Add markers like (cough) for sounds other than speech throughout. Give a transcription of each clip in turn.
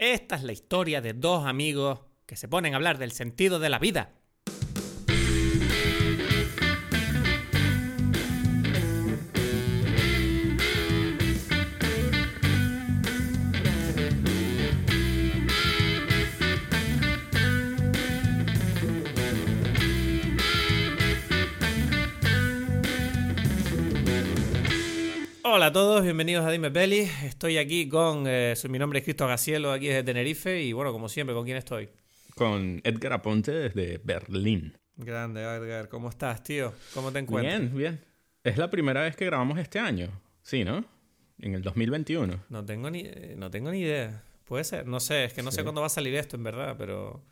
Esta es la historia de dos amigos que se ponen a hablar del sentido de la vida. Hola a todos, bienvenidos a Dime Peli. Estoy aquí con. eh, mi nombre es Cristo Gacielo, aquí desde Tenerife. Y bueno, como siempre, ¿con quién estoy? con Edgar Aponte desde Berlín. Grande, Edgar. ¿Cómo estás, tío? ¿Cómo te encuentras? Bien, bien. Es la primera vez que grabamos este año. Sí, ¿no? En el 2021. No tengo ni, no tengo ni idea. Puede ser, no sé, es que no sé cuándo va a salir esto, en verdad, pero.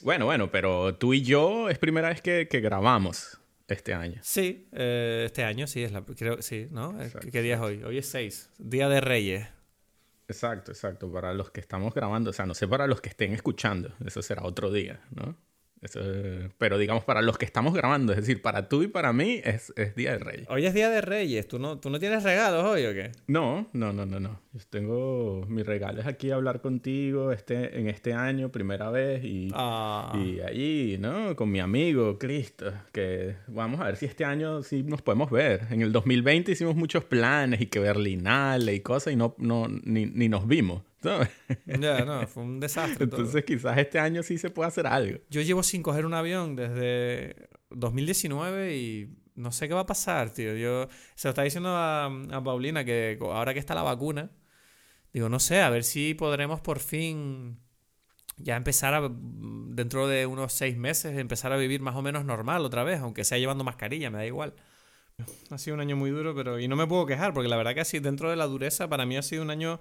Bueno, bueno, pero tú y yo es primera vez que, que grabamos este año. Sí, eh, este año sí es la. Creo sí, ¿no? Eh, Exacto, ¿Qué día es hoy? Hoy es 6, Día de Reyes. Exacto, exacto. Para los que estamos grabando, o sea, no sé para los que estén escuchando, eso será otro día, ¿no? Pero digamos, para los que estamos grabando, es decir, para tú y para mí es, es Día de Reyes. Hoy es Día de Reyes. ¿Tú no, ¿Tú no tienes regalos hoy o qué? No, no, no, no, no. Yo tengo mis regalos aquí a hablar contigo este, en este año, primera vez, y, Ah. y allí, ¿no? Con mi amigo Cristo, que vamos a ver si este año sí nos podemos ver. En el 2020 hicimos muchos planes y que Berlinale y cosas y no, no ni, ni nos vimos, ¿sabes? Ya, no, fue un desastre. todo. Entonces quizás este año sí se puede hacer algo. Yo llevo sin coger un avión desde 2019 y no sé qué va a pasar, tío. Yo se lo estaba diciendo a, a Paulina que ahora que está la vacuna, digo, no sé, a ver si podremos por fin ya empezar a, dentro de unos seis meses, empezar a vivir más o menos normal otra vez, aunque sea llevando mascarilla, me da igual. Ha sido un año muy duro, pero... Y no me puedo quejar, porque la verdad que así dentro de la dureza, para mí ha sido un año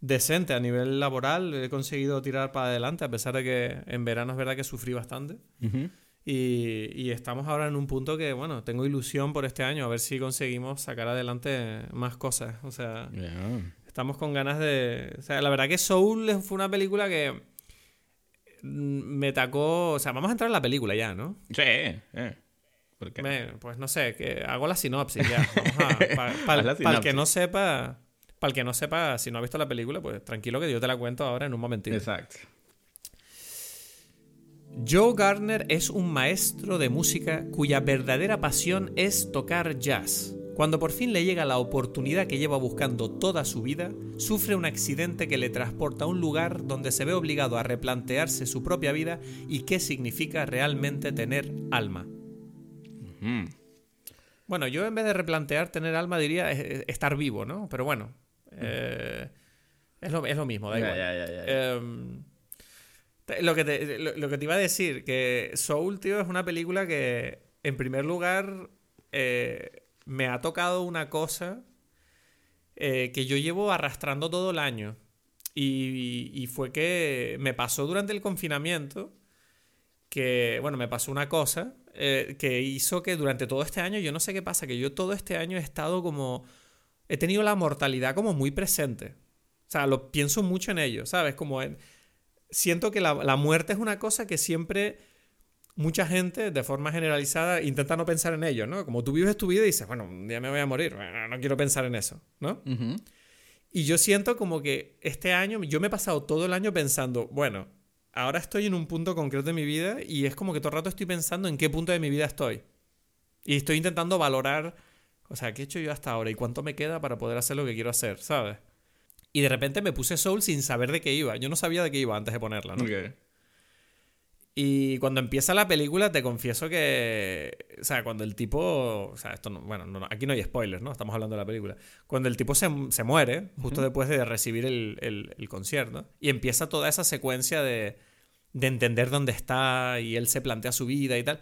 decente a nivel laboral. He conseguido tirar para adelante, a pesar de que en verano es verdad que sufrí bastante. Ujú. Y, y estamos ahora en un punto que, bueno, tengo ilusión por este año, a ver si conseguimos sacar adelante más cosas. O sea, Ya. estamos con ganas de... O sea, la verdad que Soul fue una película que mm, me tacó... O sea, vamos a entrar en la película ya, ¿no? Sí, eh. ¿Por qué? Me- pues no sé, que hago la sinopsis ya. (laughs) Para Haz la el que no sepa... Para el que no sepa, si no ha visto la película, pues tranquilo que yo te la cuento ahora en un momentito. Exacto. Joe Gardner es un maestro de música cuya verdadera pasión es tocar jazz. Cuando por fin le llega la oportunidad que lleva buscando toda su vida, sufre un accidente que le transporta a un lugar donde se ve obligado a replantearse su propia vida y qué significa realmente tener alma. Bueno, yo en vez de replantear tener alma diría eh, estar vivo, ¿no? Pero bueno, eh, es, lo, es lo mismo, da Ya, igual. ya, ya, ya. Em, lo, que te, lo, lo que te iba a decir, que Soul, tío, es una película que, en primer lugar, eh, me ha tocado una cosa eh, que yo llevo arrastrando todo el año. Y, y fue que me pasó durante el confinamiento que, bueno, me pasó una cosa eh, que hizo que durante todo este año, yo no sé qué pasa, que yo todo este año he estado como... He tenido la mortalidad como muy presente. O sea, lo pienso mucho en ello, ¿sabes? Como en- siento que la, la muerte es una cosa que siempre mucha gente, de forma generalizada, intenta no pensar en ello, ¿no? Como tú vives tu vida y dices, bueno, un día me voy a morir, bueno, no quiero pensar en eso, ¿no? Y yo siento como que este año, yo me he pasado todo el año pensando, bueno, ahora estoy en un punto concreto de mi vida y es como que todo el rato estoy pensando en qué punto de mi vida estoy. Y estoy intentando valorar, o sea, qué he hecho yo hasta ahora y cuánto me queda para poder hacer lo que quiero hacer, ¿sabes? Y de repente me puse Soul sin saber de qué iba. Yo no sabía de qué iba antes de ponerla, ¿no? Y cuando empieza la película, te confieso que. O sea, cuando el tipo. O sea, esto no. Bueno, no, no, aquí no hay spoilers, ¿no? Estamos hablando de la película. Cuando el tipo se, se muere, justo después de recibir el, el- el concierto, y empieza toda esa secuencia de, de entender dónde está y él se plantea su vida y tal.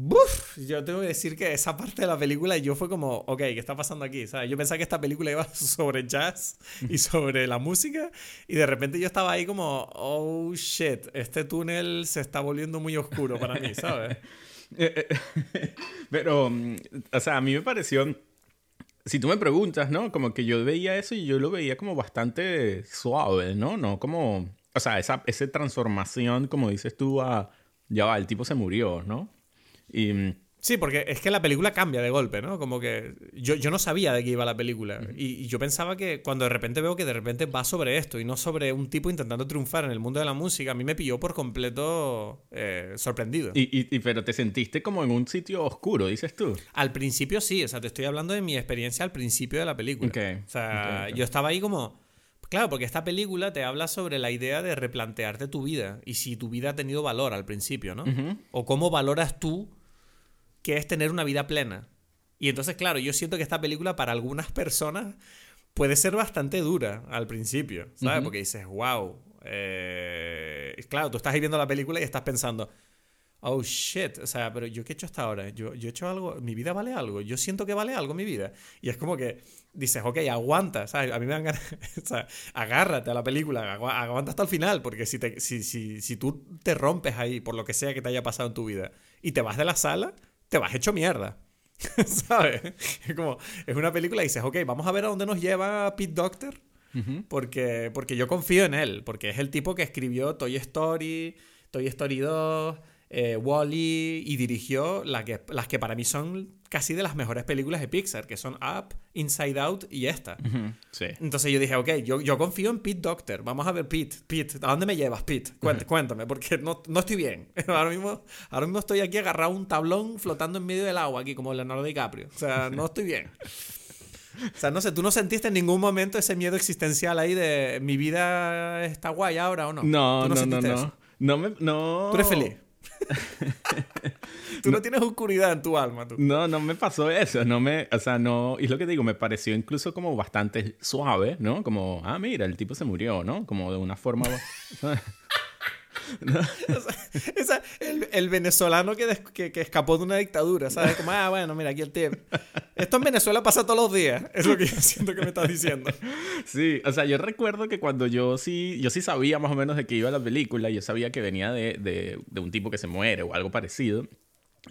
¡Buf! Yo tengo que decir que esa parte de la película yo fue como, ok, ¿qué está pasando aquí? ¿Sabes? Yo pensaba que esta película iba (laughs) sobre jazz y sobre la música y de repente yo estaba ahí como, oh shit, este túnel se está volviendo muy oscuro para mí, ¿sabes? (laughs) Eh, eh, (laughs) Pero, mm, o sea, a mí me pareció, si tú me preguntas, ¿no? Como que yo veía eso y yo lo veía como bastante suave, ¿no? No como, o sea, esa, esa transformación, como dices tú, a, ya va, el tipo se murió, ¿no? Y, mm, Sí, porque es que la película cambia de golpe, ¿no? Como que yo, yo no sabía de qué iba la película. y, y yo pensaba que cuando de repente veo que de repente va sobre esto y no sobre un tipo intentando triunfar en el mundo de la música, a mí me pilló por completo eh, sorprendido. Y, y- pero te sentiste como en un sitio oscuro, dices tú. Al principio sí, o sea, te estoy hablando de mi experiencia al principio de la película. Ok, O sea, ok, ok. yo estaba ahí como... Claro, porque esta película te habla sobre la idea de replantearte tu vida y si tu vida ha tenido valor al principio, ¿no? O cómo valoras tú qué es tener una vida plena. Y entonces, claro, yo siento que esta película para algunas personas puede ser bastante dura al principio, ¿sabes? Porque dices, wow. claro, tú estás ahí viendo la película y estás pensando, oh shit, o sea, pero yo qué he hecho hasta ahora, yo, yo he hecho algo, mi vida vale algo, yo siento que vale algo mi vida. Y es como que dices, ok, aguanta, ¿sabes? A mí me dan ganas, (laughs) o sea, agárrate a la película, agu- aguanta hasta el final, porque si, te, si, si, si tú te rompes ahí por lo que sea que te haya pasado en tu vida y te vas de la sala, te vas hecho mierda. (laughs) ¿Sabes? Es como, es una película y dices, ok, vamos a ver a dónde nos lleva Pete Doctor. Porque, porque yo confío en él, porque es el tipo que escribió Toy Story, Toy Story 2, eh, Wally y dirigió la que, las que para mí son casi de las mejores películas de Pixar, que son Up, Inside Out y esta. Sí. Entonces yo dije, ok, yo, yo confío en Pete Doctor. Vamos a ver, Pete, Pete, ¿a dónde me llevas, Pete? Cuént- Cuéntame, porque no, no estoy bien. (laughs) Ahora mismo, ahora mismo estoy aquí agarrado a un tablón flotando en medio del agua, aquí como Leonardo DiCaprio. O sea, no estoy bien. O sea, no sé, ¿tú no sentiste en ningún momento ese miedo existencial ahí de mi vida está guay ahora o no? No, ¿Tú no, no, no. eso? No me, no. Tú eres feliz. (laughs) tú no tienes oscuridad en tu alma, tú. No, no me pasó eso, no me, o sea, no, y es lo que digo, me pareció incluso como bastante suave, ¿no? Como, ah, mira, el tipo se murió, ¿no? Como de una forma... (laughs) (laughs) El, venezolano que, que, escapó de una dictadura, ¿sabes? Como, ah, bueno, mira, aquí el tío. Esto en Venezuela pasa todos los días. Es lo que yo siento que me estás diciendo. Sí, o sea, yo recuerdo que cuando yo sí, yo sí sabía más o menos de qué iba la película, yo sabía que venía de, de un tipo que se muere o algo parecido.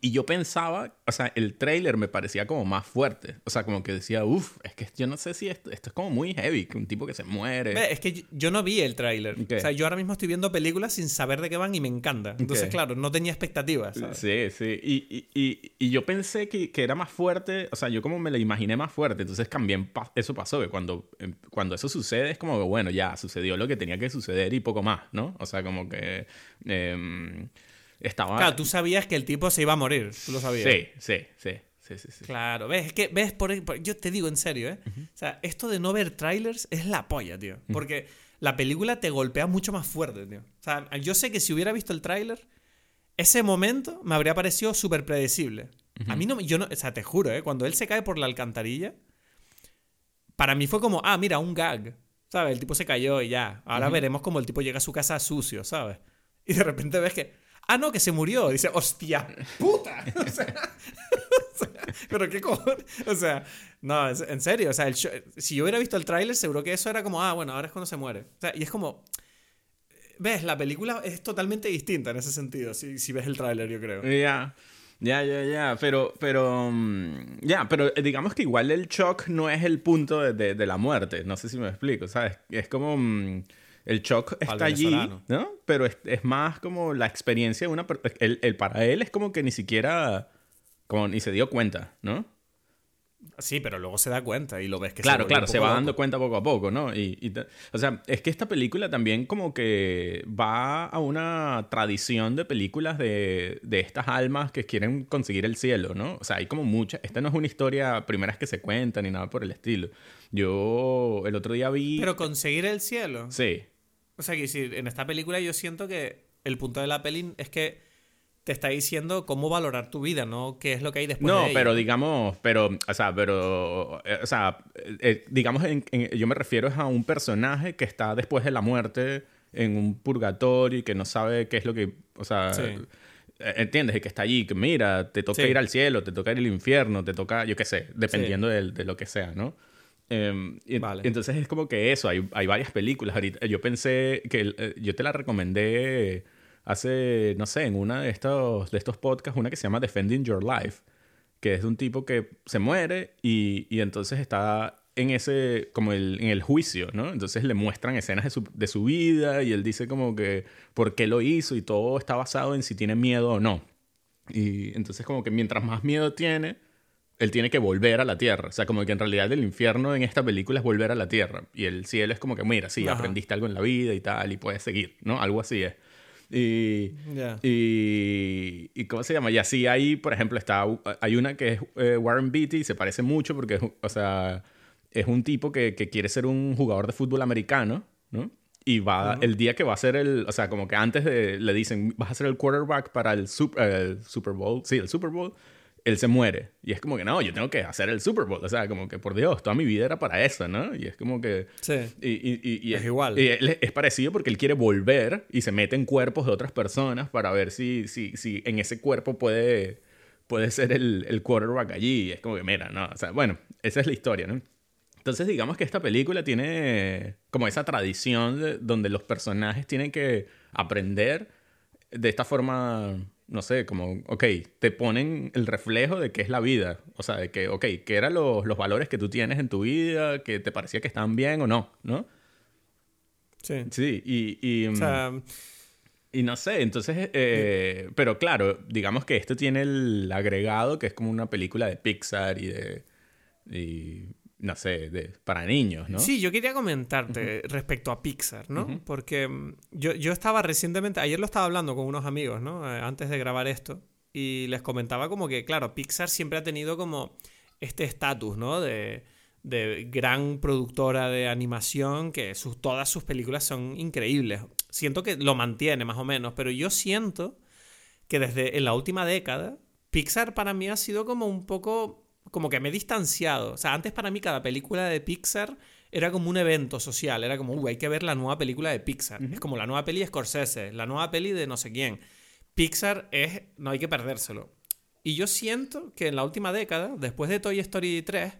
Y yo pensaba, o sea, el tráiler me parecía como más fuerte. O sea, como que decía, uff, es que yo no sé si esto, esto es como muy heavy, que un tipo que se muere. Es que yo, no vi el tráiler. Ok. O sea, yo ahora mismo estoy viendo películas sin saber de qué van y me encanta. Entonces, claro, no tenía expectativas. ¿sabes? Sí, sí. Y, y, y, y yo pensé que, que era más fuerte, o sea, yo como me la imaginé más fuerte, entonces también eso pasó, que cuando, em, cuando eso sucede es como que, bueno, ya sucedió lo que tenía que suceder y poco más, ¿no? O sea, como que em, estaba... Claro, tú sabías que el tipo se iba a morir. Tú lo sabías. Sí, sí, sí, sí, sí, sí. Claro, ves, es que, ves, por, por- yo te digo en serio, ¿eh? O sea, esto de no ver trailers es la polla, tío. Porque la película te golpea mucho más fuerte, tío. O sea, yo sé que si hubiera visto el tráiler, ese momento me habría parecido súper predecible. A mí no, me- yo no, o sea, te juro, ¿eh? Cuando él se cae por la alcantarilla, para mí fue como, ah, mira, un gag. ¿Sabes? El tipo se cayó y ya. Ahora veremos cómo el tipo llega a su casa sucio, ¿sabes? Y de repente ves que, ah, no, que se murió. dice, hostia, puta. (laughs) O sea, pero qué cojones. O sea, no, en serio. O sea, el show- si yo hubiera visto el tráiler, seguro que eso era como, ah, bueno, ahora es cuando se muere. O sea, y es como, ves, la película es totalmente distinta en ese sentido, si, si ves el tráiler, yo creo. Ya, ya, ya, ya, pero, pero, mm, ya, pero eh, digamos que igual el shock no es el punto de, de- de la muerte, no sé si me explico, ¿sabes? Es como, mm, el shock está allí. ¿no? Pero es, es más como la experiencia de una, el, el para él es como que ni siquiera, como ni se dio cuenta, ¿no? Sí, pero luego se da cuenta y lo ves que Claro, vuelve claro, se va dando cuenta poco a poco, ¿no? Y, y o sea, es que esta película también como que va a una tradición de películas de, de estas almas que quieren conseguir el cielo, ¿no? O sea, hay como muchas... Esta no es una historia primeras que se cuentan ni nada por el estilo. Yo el otro día vi... Pero conseguir el cielo. Sí. O sea, que si en esta película yo siento que el punto de la peli es que te está diciendo cómo valorar tu vida, no qué es lo que hay después No, de ella. pero digamos, pero, o sea, pero, eh, o sea, eh, digamos, en- en- yo me refiero a un personaje que está después de la muerte en un purgatorio y que no sabe qué es lo que, o sea, Sí. eh, entiendes, Y que está allí, que mira, te toca Sí. ir al cielo, te toca ir al infierno, te toca, yo qué sé, dependiendo de, lo que sea, ¿no? Eh, y, Vale. Entonces es como que eso, hay, hay varias películas. Ahorita, yo pensé que eh, yo te la recomendé hace, no sé, en una de estos, de estos podcasts, una que se llama Defending Your Life, que es de un tipo que se muere y, y entonces está en ese, como el, en el juicio, ¿no? Entonces le muestran escenas de su, de su vida y él dice como que por qué lo hizo y todo está basado en si tiene miedo o no. Y entonces como que mientras más miedo tiene, él tiene que volver a la tierra. O sea, como que en realidad el infierno en esta película es volver a la tierra. Y el cielo es como que, mira, sí, Ajá. aprendiste algo en la vida y tal, y puedes seguir, ¿no? Algo así es. Y, y, y ¿cómo se llama? Y así hay, por ejemplo, está, hay una que es eh, Warren Beatty, se parece mucho porque, o sea, es un tipo que, que quiere ser un jugador de fútbol americano, ¿no? Y va, el día que va a ser el, o sea, como que antes de, le dicen, vas a ser el quarterback para el, sup- el Super Bowl, sí, el Super Bowl, él se muere. Y es como que, no, yo tengo que hacer el Super Bowl, o sea, como que, por Dios, toda mi vida era para eso, ¿no? Y es como que... Sí. Y, y- y- y Es igual. él es, es parecido porque él quiere volver y se mete en cuerpos de otras personas para ver si, si, si en ese cuerpo puede, puede ser el, el quarterback allí. Y es como que, mira, no, o sea, bueno, esa es la historia, ¿no? Entonces, digamos que esta película tiene como esa tradición de- donde los personajes tienen que aprender de esta forma, no sé, como, ok, te ponen el reflejo de qué es la vida. O sea, de que, ok, qué eran los, los valores que tú tienes en tu vida, que te parecía que estaban bien o no, ¿no? Sí. Sí, y, y, O mm, sea, y no sé, entonces, eh, pero claro, digamos que esto tiene el agregado que es como una película de Pixar y de, y, no sé, de, para niños, ¿no? Sí, yo quería comentarte respecto a Pixar, ¿no? Porque mm, yo, yo estaba recientemente, ayer lo estaba hablando con unos amigos, ¿no? Eh, antes de grabar esto, y les comentaba como que, claro, Pixar siempre ha tenido como este estatus, ¿no? De, de gran productora de animación, que sus, todas sus películas son increíbles. Siento que lo mantiene más o menos, pero yo siento que desde en la última década, Pixar para mí ha sido como un poco, como que me he distanciado. O sea, antes para mí cada película de Pixar era como un evento social, era como, uy, hay que ver la nueva película de Pixar. Es como la nueva peli de Scorsese, la nueva peli de no sé quién. Pixar es, no hay que perdérselo. Y yo siento que en la última década, después de Toy Story 3,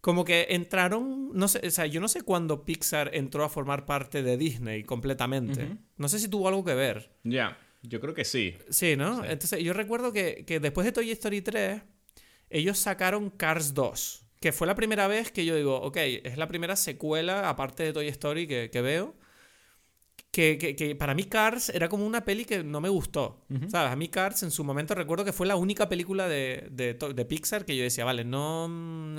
como que entraron, no sé, o sea, yo no sé cuándo Pixar entró a formar parte de Disney completamente. No sé si tuvo algo que ver. Ya, yo creo que sí. Sí, ¿no? Sí. Entonces yo recuerdo que, que después de Toy Story 3, ellos sacaron Cars 2, que fue la primera vez que yo digo, ok, es la primera secuela, aparte de Toy Story, que, que veo. Que, que- que para mí Cars era como una peli que no me gustó. ¿Sabes? A mí Cars en su momento recuerdo que fue la única película de, de, Pixar que yo decía, vale, no,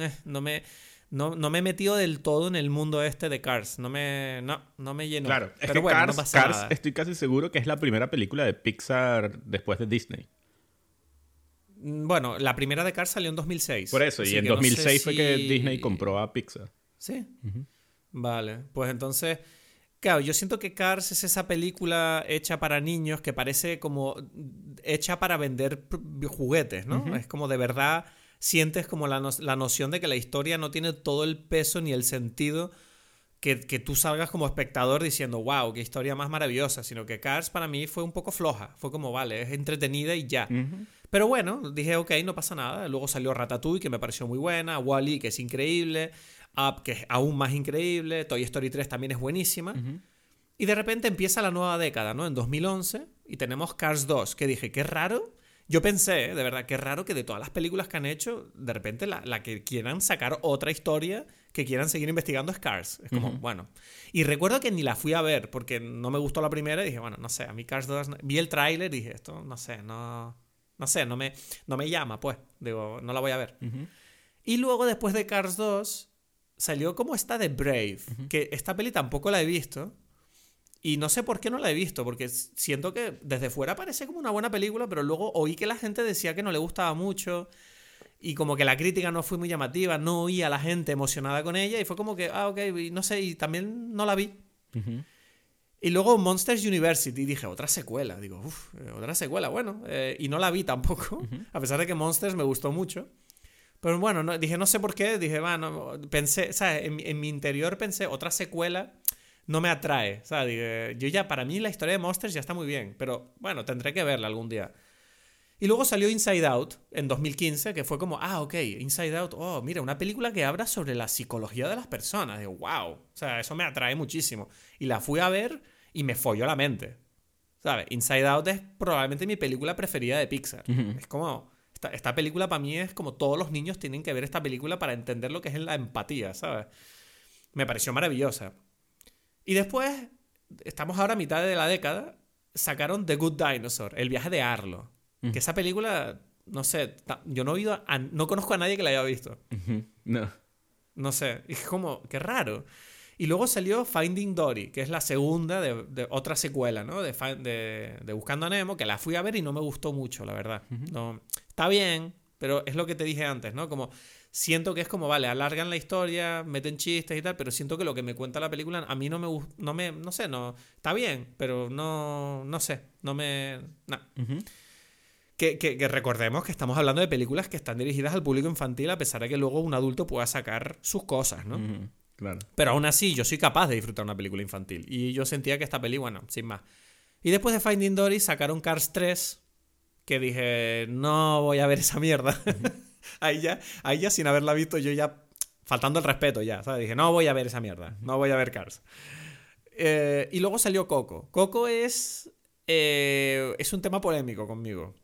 eh, no me... No, no me he metido del todo en el mundo este de Cars. No me, no, no me llenó. Claro, es Pero que bueno, Cars, no pasa Cars nada. estoy casi seguro que es la primera película de Pixar después de Disney. Mm, Bueno, la primera de Cars salió en 2006. Por eso, y en que no sé 2006 fue que Disney compró a Pixar. Sí. Vale, pues entonces, claro, yo siento que Cars es esa película hecha para niños que parece como hecha para vender juguetes, ¿no? Es como de verdad sientes como la, no- la noción de que la historia no tiene todo el peso ni el sentido que, que tú salgas como espectador diciendo, wow, qué historia más maravillosa, sino que Cars para mí fue un poco floja, fue como, vale, es entretenida y ya. Pero bueno, dije, ok, no pasa nada. Luego salió Ratatouille, que me pareció muy buena, Wally, que es increíble, Up, que es aún más increíble, Toy Story 3 también es buenísima. Y de repente empieza la nueva década, ¿no? En 2011, y tenemos Cars 2, que dije, qué raro. Yo pensé, ¿eh? de verdad, qué raro que de todas las películas que han hecho, de repente la, la que quieran sacar otra historia, que quieran seguir investigando es Cars. Es como, bueno. Y recuerdo que ni la fui a ver, porque no me gustó la primera, y dije, bueno, no sé, a mí Cars 2, no- vi el tráiler y dije, esto, no sé, no, no sé, no me, no me llama, pues. Digo, no la voy a ver. Y luego, después de Cars 2, salió como esta de Brave, que esta peli tampoco la he visto. Y no sé por qué no la he visto, porque siento que desde fuera parece como una buena película, pero luego oí que la gente decía que no le gustaba mucho y como que la crítica no fue muy llamativa, no oí a la gente emocionada con ella y fue como que, ah, ok, y no sé, y también no la vi. Y luego Monsters University, dije, otra secuela. Digo, uff, otra secuela, bueno. eh, y no la vi tampoco, (laughs) a pesar de que Monsters me gustó mucho. Pero bueno, no, dije, no sé por qué. Dije, bueno, pensé, ¿sabes? En, mi- en mi interior pensé, otra secuela no me atrae. ¿sabes? Dije, yo ya, para mí la historia de Monsters ya está muy bien. Pero bueno, tendré que verla algún día. Y luego salió Inside Out en 2015, que fue como, ah, ok, Inside Out, oh, mira, una película que habla sobre la psicología de las personas. Digo, wow, o sea, eso me atrae muchísimo. Y la fui a ver y me folló la mente. ¿Sabes? Inside Out es probablemente mi película preferida de Pixar. Es como, esta, esta película para mí es como todos los niños tienen que ver esta película para entender lo que es la empatía, ¿sabes? Me pareció maravillosa. Y después, estamos ahora a mitad de la década, sacaron The Good Dinosaur, el viaje de Arlo. Que esa película, no sé, yo no he oído no conozco a nadie que la haya visto. No. No sé, es como, qué raro. Y luego salió Finding Dory, que es la segunda de, otra secuela, ¿no? De, de, Buscando a Nemo, que la fui a ver y no me gustó mucho, la verdad. no, está bien, pero es lo que te dije antes, ¿no? Como siento que es como, vale, alargan la historia, meten chistes y tal, pero siento que lo que me cuenta la película a mí no me gusta, no me, no sé, no, está bien, pero no, no sé, no me, no. Que, que, recordemos que estamos hablando de películas que están dirigidas al público infantil a pesar de que luego un adulto pueda sacar sus cosas, ¿no? Claro. Pero aún así, yo soy capaz de disfrutar una película infantil. Y yo sentía que esta peli, bueno, sin más. Y después de Finding Dory sacaron Cars 3, que dije, no voy a ver esa mierda. (laughs) ahí, ya, ahí ya sin haberla visto, yo ya, faltando el respeto ya, ¿sabes? Dije, no voy a ver esa mierda, no voy a ver Cars. Eh, y luego salió Coco. Coco es, eh, es un tema polémico conmigo.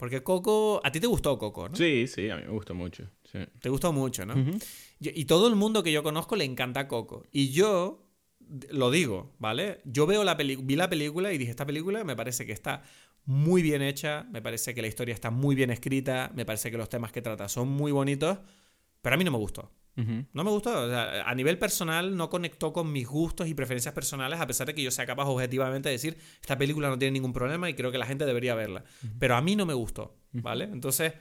Porque Coco, a ti te gustó Coco, ¿no? Sí, sí, a mí me gustó mucho. Te gustó mucho, ¿no? y, todo el mundo que yo conozco le encanta Coco. Y yo lo digo, ¿vale? Yo veo la vi la película y dije, esta película me parece que está muy bien hecha, me parece que la historia está muy bien escrita, me parece que los temas que trata son muy bonitos, pero a mí no me gustó. No me gustó. a nivel personal no conectó con mis gustos y preferencias personales, a pesar de que yo sea capaz objetivamente de decir, esta película no tiene ningún problema y creo que la gente debería verla. Pero a mí no me gustó, ¿vale? Entonces,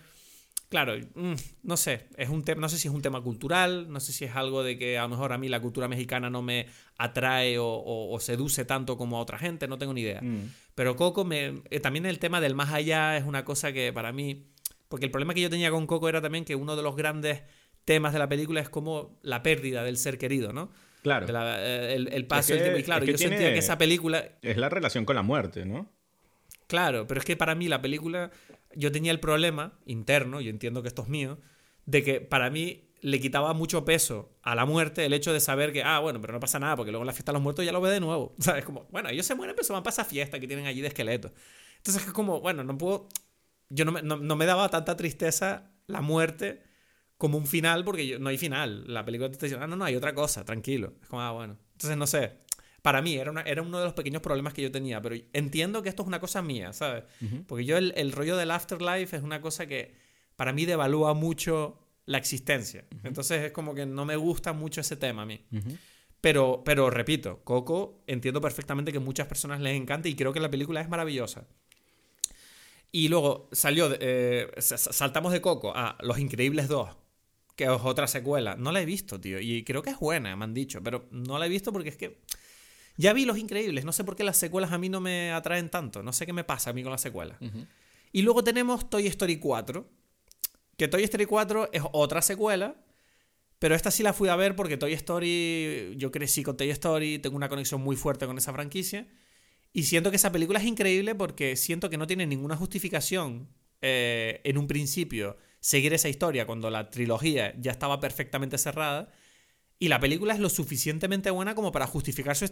claro, mm, no sé, es un tema, no sé si es un tema cultural, no sé si es algo de que a lo mejor a mí la cultura mexicana no me atrae o, seduce tanto como a otra gente, no tengo ni idea. Mm. Pero Coco, me, eh, también el tema del más allá es una cosa que para mí, porque el problema que yo tenía con Coco era también que uno de los grandes temas de la película es como la pérdida del ser querido, ¿no? Claro. Eh, el, paso del tiempo. Y claro, yo sentía que esa película. Es la relación con la muerte, ¿no? Claro, pero es que para mí la película. Yo tenía el problema interno, yo entiendo que esto es mío, de que para mí le quitaba mucho peso a la muerte el hecho de saber que, ah, bueno, pero no pasa nada, porque luego en la fiesta de los muertos ya lo ve de nuevo. (laughs) ¿Sabes? Como, bueno, ellos se mueren, pero se van para esa fiesta que tienen allí de esqueletos. Entonces es como, bueno, no puedo. Yo no me, no me daba tanta tristeza la muerte como un final, porque no hay final. La película te está diciendo, ah, no, no, hay otra cosa, tranquilo. Es como, ah, bueno. Entonces, no sé. Para mí era, era uno de los pequeños problemas que yo tenía, pero entiendo que esto es una cosa mía, ¿sabes? Porque yo el, rollo del afterlife es una cosa que para mí devalúa mucho la existencia. Entonces es como que no me gusta mucho ese tema a mí. Pero, pero repito, Coco entiendo perfectamente que muchas personas les encanta y creo que la película es maravillosa. Y luego salió, eh, saltamos de Coco a Los Increíbles 2, que es otra secuela. No la he visto, tío. Y creo que es buena, me han dicho. Pero no la he visto porque es que. Ya vi Los Increíbles. No sé por qué las secuelas a mí no me atraen tanto. No sé qué me pasa a mí con las secuelas. Y luego tenemos Toy Story 4. Que Toy Story 4 es otra secuela. Pero esta sí la fui a ver porque Toy Story. Yo crecí con Toy Story. Tengo una conexión muy fuerte con esa franquicia. Y siento que esa película es increíble porque siento que no tiene ninguna justificación eh, en un principio seguir esa historia cuando la trilogía ya estaba perfectamente cerrada. Y la película es lo suficientemente buena como para justificar su,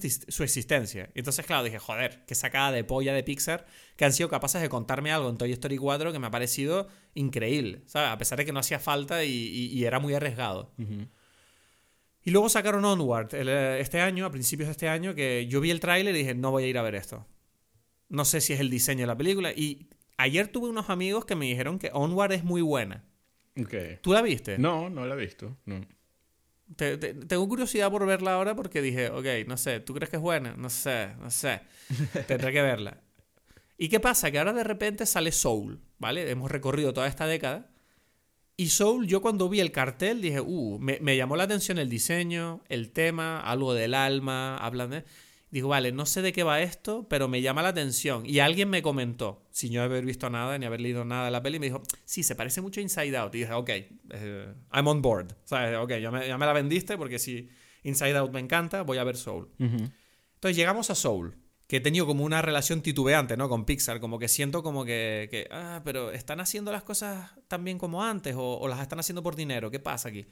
existencia. Y entonces, claro, dije, joder, qué sacada de polla de Pixar que han sido capaces de contarme algo en Toy Story 4 que me ha parecido increíble, ¿sabes? A pesar de que no hacía falta y, era muy arriesgado. Y luego sacaron Onward eh, este año, a principios de este año, que yo vi el tráiler y dije, no voy a ir a ver esto. No sé si es el diseño de la película. Y Ayer tuve unos amigos que me dijeron que Onward es muy buena. Okay. ¿Tú la viste? No, no la he visto. No. tengo curiosidad por verla ahora porque dije, ok, no sé, ¿tú crees que es buena? No sé, no sé. (laughs) Tendré que verla. ¿Y qué pasa? Que ahora de repente sale Soul, ¿vale? Hemos recorrido toda esta década. Y Soul, yo cuando vi el cartel dije, uh, me, me llamó la atención el diseño, el tema, algo del alma, hablan de... Digo, vale, no sé de qué va esto, pero me llama la atención. Y alguien me comentó, sin yo haber visto nada ni haber leído nada de la peli, me dijo, sí, se parece mucho a Inside Out. Y dije, ok, eh, I'm on board. ¿Sabes? Ok, ya me, ya me, la vendiste porque si Inside Out me encanta, voy a ver Soul. Entonces llegamos a Soul, que he tenido como una relación titubeante, ¿no? Con Pixar, como que siento como que, que ah, pero están haciendo las cosas tan bien como antes o, o las están haciendo por dinero. ¿Qué pasa aquí?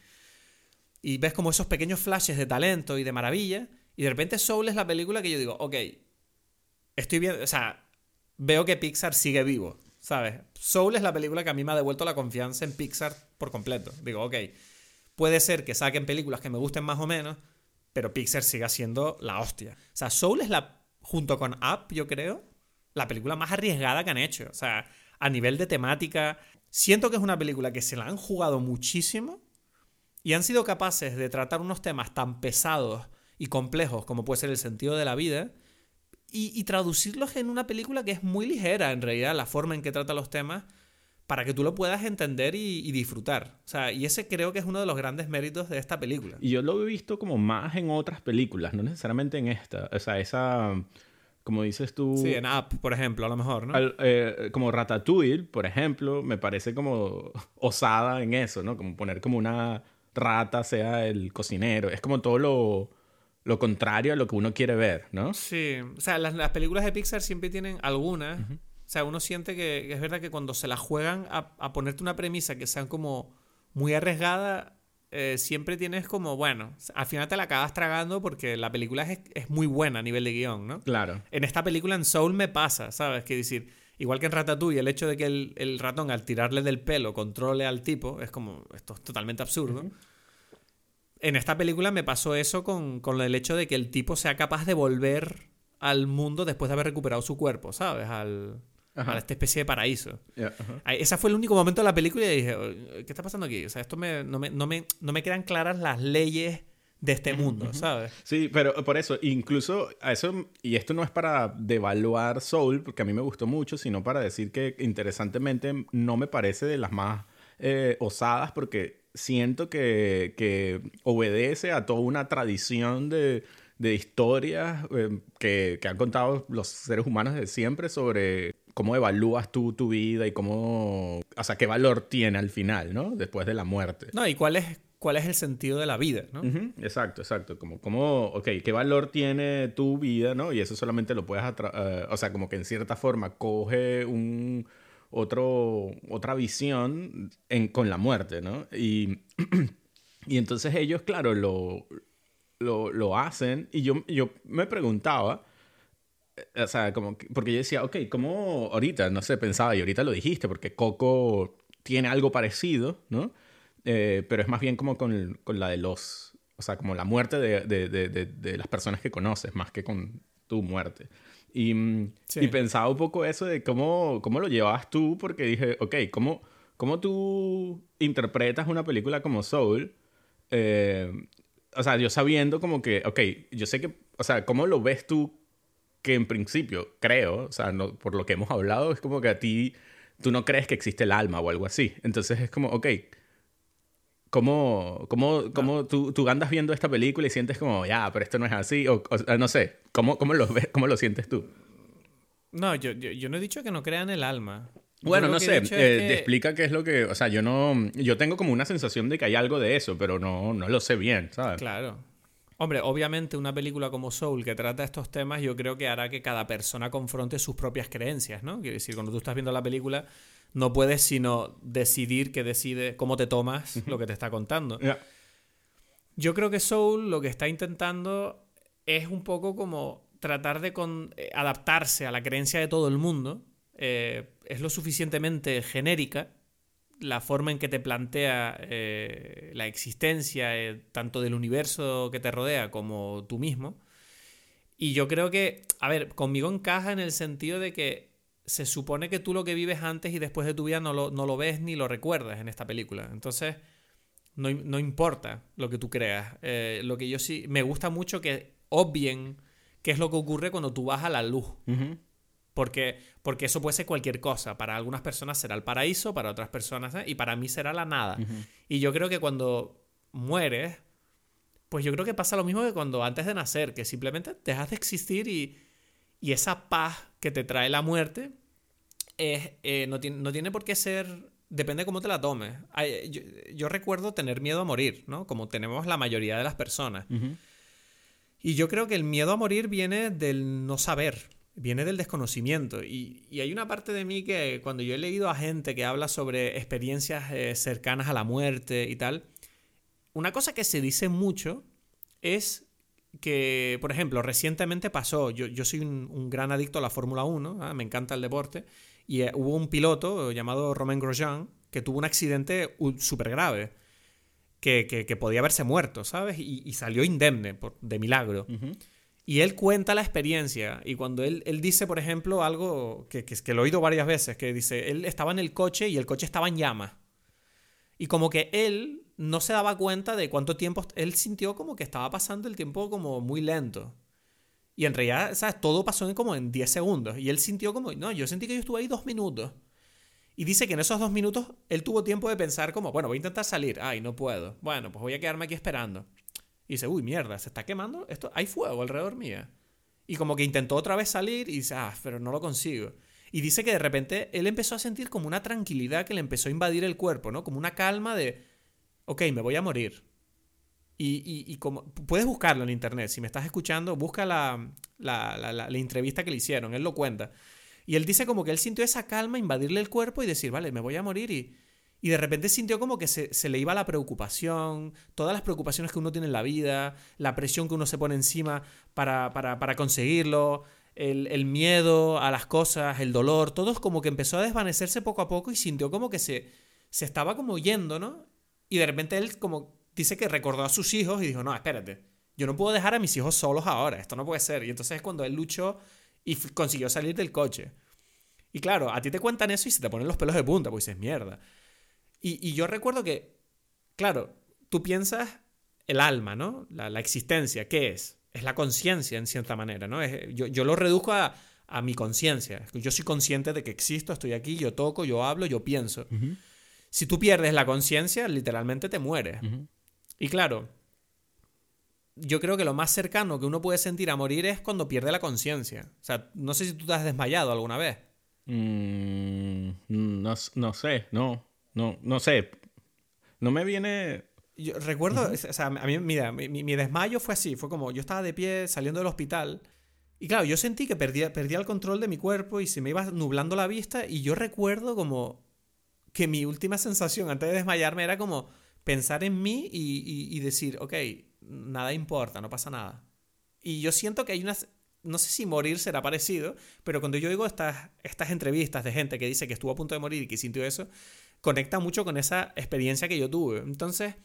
Y ves como esos pequeños flashes de talento y de maravilla y de repente Soul es la película que yo digo, ok, estoy bien, o sea, veo que Pixar sigue vivo, ¿sabes? Soul es la película que a mí me ha devuelto la confianza en Pixar por completo. Digo, ok, puede ser que saquen películas que me gusten más o menos, pero Pixar siga siendo la hostia. O sea, Soul es la, junto con Up, yo creo, la película más arriesgada que han hecho. O sea, a nivel de temática. Siento que es una película que se la han jugado muchísimo y han sido capaces de tratar unos temas tan pesados y complejos como puede ser el sentido de la vida y, traducirlos en una película que es muy ligera en realidad, la forma en que trata los temas para que tú lo puedas entender y, disfrutar. O sea, y ese creo que es uno de los grandes méritos de esta película. Y yo lo he visto como más en otras películas, no necesariamente en esta. O sea, esa, como dices tú... Sí, en Up, por ejemplo, a lo mejor, ¿no? Eh, como Ratatouille, por ejemplo, me parece como (laughs) osada en eso, ¿no? Como poner como una rata sea el cocinero. Es como todo lo, lo contrario a lo que uno quiere ver, ¿no? Sí, o sea, las, películas de Pixar siempre tienen algunas. O sea, uno siente que, es verdad que cuando se la juegan a, ponerte una premisa que sea como muy arriesgada, eh, siempre tienes como, bueno, al final te la acabas tragando porque la película es, es, muy buena a nivel de guion, ¿no? Claro. En esta película en Soul me pasa, ¿sabes? Que decir, Igual que en Ratatouille, el hecho de que el, ratón al tirarle del pelo controle al tipo es como, esto es totalmente absurdo. En esta película me pasó eso con, el hecho de que el tipo sea capaz de volver al mundo después de haber recuperado su cuerpo, ¿sabes? Al, a esta especie de paraíso. Ese fue el único momento de la película y dije, ¿qué está pasando aquí? O sea, esto me, no, me, no, me, no me quedan claras las leyes de este mundo, ¿sabes? Sí, pero por eso, incluso a eso, y esto no es para devaluar Soul, porque a mí me gustó mucho, sino para decir que interesantemente no me parece de las más eh, osadas, porque siento que, que, obedece a toda una tradición de, de historias eh, que, que han contado los seres humanos de siempre sobre cómo evalúas tú tu vida y cómo, o sea, qué valor tiene al final, ¿no? Después de la muerte. No, y cuál es cuál es el sentido de la vida, ¿no? Exacto, exacto. Como, como, ok, ¿qué valor tiene tu vida, no? Y eso solamente lo puedes, uh, o sea, como que en cierta forma coge un, otro, otra visión con la muerte, ¿no? Y, (clears throat) y entonces ellos, claro, lo, lo, lo, hacen y yo, yo me preguntaba, eh, o sea, como, porque yo decía, ok, ¿cómo ahorita, no sé, pensaba, y ahorita lo dijiste, porque Coco tiene algo parecido, ¿no? Eh, pero es más bien como con, con, la de los, o sea, como la muerte de, de, de, de, las personas que conoces, más que con tu muerte. Y, y, pensaba un poco eso de cómo, cómo lo llevabas tú, porque dije, ok, ¿cómo, cómo tú interpretas una película como Soul? Eh, o sea, yo sabiendo como que, ok, yo sé que, o sea, ¿cómo lo ves tú? Que en principio, creo, o sea, no, por lo que hemos hablado, es como que a ti, tú no crees que existe el alma o algo así. Entonces es como, ok, ¿Cómo, cómo, cómo tú, tú, andas viendo esta película y sientes como, ya, pero esto no es así? O, no sé, ¿cómo, cómo, lo ves, ¿cómo lo sientes tú? No, yo, yo, no he dicho que no crean el alma. Bueno, no sé, eh, te explica qué es lo que, o sea, yo no, yo tengo como una sensación de que hay algo de eso, pero no, no lo sé bien, ¿sabes? Claro. Hombre, obviamente una película como Soul que trata estos temas, yo creo que hará que cada persona confronte sus propias creencias, ¿no? Quiero decir, cuando tú estás viendo la película, no puedes sino decidir que decide cómo te tomas lo que te está contando. Yo creo que Soul lo que está intentando es un poco como tratar de eh, adaptarse a la creencia de todo el mundo. Eh, es lo suficientemente genérica la forma en que te plantea eh, la existencia tanto del universo que te rodea como tú mismo. Y yo creo que, a ver, conmigo encaja en el sentido de que se supone que tú lo que vives antes y después de tu vida no lo, no lo ves ni lo recuerdas en esta película. Entonces, no, no importa lo que tú creas. Eh, lo que yo sí. Me gusta mucho que obvien qué es lo que ocurre cuando tú vas a la luz. porque, porque eso puede ser cualquier cosa. Para algunas personas será el paraíso, para otras personas. ¿eh? Y para mí será la nada. Y yo creo que cuando mueres. Pues yo creo que pasa lo mismo que cuando antes de nacer, que simplemente dejas de existir y, y esa paz que te trae la muerte es, eh, no, tiene, no, tiene, por qué ser. Depende de cómo te la tomes. yo, recuerdo tener miedo a morir, ¿no? Como tenemos la mayoría de las personas. Y yo creo que el miedo a morir viene del no saber, viene del desconocimiento. Y, hay una parte de mí que cuando yo he leído a gente que habla sobre experiencias eh, cercanas a la muerte y tal, una cosa que se dice mucho es que, por ejemplo, recientemente pasó, yo, yo soy un, gran adicto a la Fórmula 1, ¿ah? me encanta el deporte, y eh, hubo un piloto llamado Romain Grosjean que tuvo un accidente súper grave, que, que, podía haberse muerto, ¿sabes? Y, salió indemne, por, de milagro. Y él cuenta la experiencia. Y cuando él, él dice, por ejemplo, algo que, que, que, lo he oído varias veces, que dice, él estaba en el coche y el coche estaba en llamas. Y como que él no se daba cuenta de cuánto tiempo, él sintió como que estaba pasando el tiempo como muy lento. Y en realidad, ¿sabes? Todo pasó en como en 10 segundos. Y él sintió como, no, yo sentí que yo estuve ahí dos minutos. Y dice que en esos dos minutos él tuvo tiempo de pensar como, bueno, voy a intentar salir. Ay, no puedo. Bueno, pues voy a quedarme aquí esperando. Y dice, uy, mierda, se está quemando. Esto, hay fuego alrededor mía. Y como que intentó otra vez salir y dice, ah, pero no lo consigo. Y dice que de repente él empezó a sentir como una tranquilidad que le empezó a invadir el cuerpo, ¿no? Como una calma de, ok, me voy a morir. Y, y, como puedes buscarlo en internet, si me estás escuchando, busca la, la, la, la, entrevista que le hicieron, él lo cuenta. Y él dice como que él sintió esa calma invadirle el cuerpo y decir, vale, me voy a morir y, y de repente sintió como que se, se, le iba la preocupación, todas las preocupaciones que uno tiene en la vida, la presión que uno se pone encima para, para, para conseguirlo, el, el, miedo a las cosas, el dolor, todo como que empezó a desvanecerse poco a poco y sintió como que se, se estaba como yendo, ¿no? Y de repente él como dice que recordó a sus hijos y dijo, no, espérate, yo no puedo dejar a mis hijos solos ahora, esto no puede ser. Y entonces es cuando él luchó y consiguió salir del coche. Y claro, a ti te cuentan eso y se te ponen los pelos de punta, pues dices, mierda. Y, yo recuerdo que, claro, tú piensas el alma, ¿no? La, existencia, ¿qué es? Es la conciencia, en cierta manera, ¿no? Es, yo, yo, lo reduzco a, a mi conciencia. Yo soy consciente de que existo, estoy aquí, yo toco, yo hablo, yo pienso. Uh. Si tú pierdes la conciencia, literalmente te mueres. Uh -huh. Y claro, yo creo que lo más cercano que uno puede sentir a morir es cuando pierde la conciencia. O sea, no sé si tú te has desmayado alguna vez. Mm, no, no, sé, no, no, no sé. No me viene... Yo recuerdo, uh -huh. o sea, a mí, mira, mi, mi, desmayo fue así, fue como yo estaba de pie saliendo del hospital y claro, yo sentí que perdía, perdía el control de mi cuerpo y se me iba nublando la vista y yo recuerdo como que mi última sensación antes de desmayarme era como pensar en mí y, y, y, decir, ok, nada importa, no pasa nada. Y yo siento que hay unas... No sé si morir será parecido, pero cuando yo oigo estas, estas entrevistas de gente que dice que estuvo a punto de morir y que sintió eso, conecta mucho con esa experiencia que yo tuve. Entonces,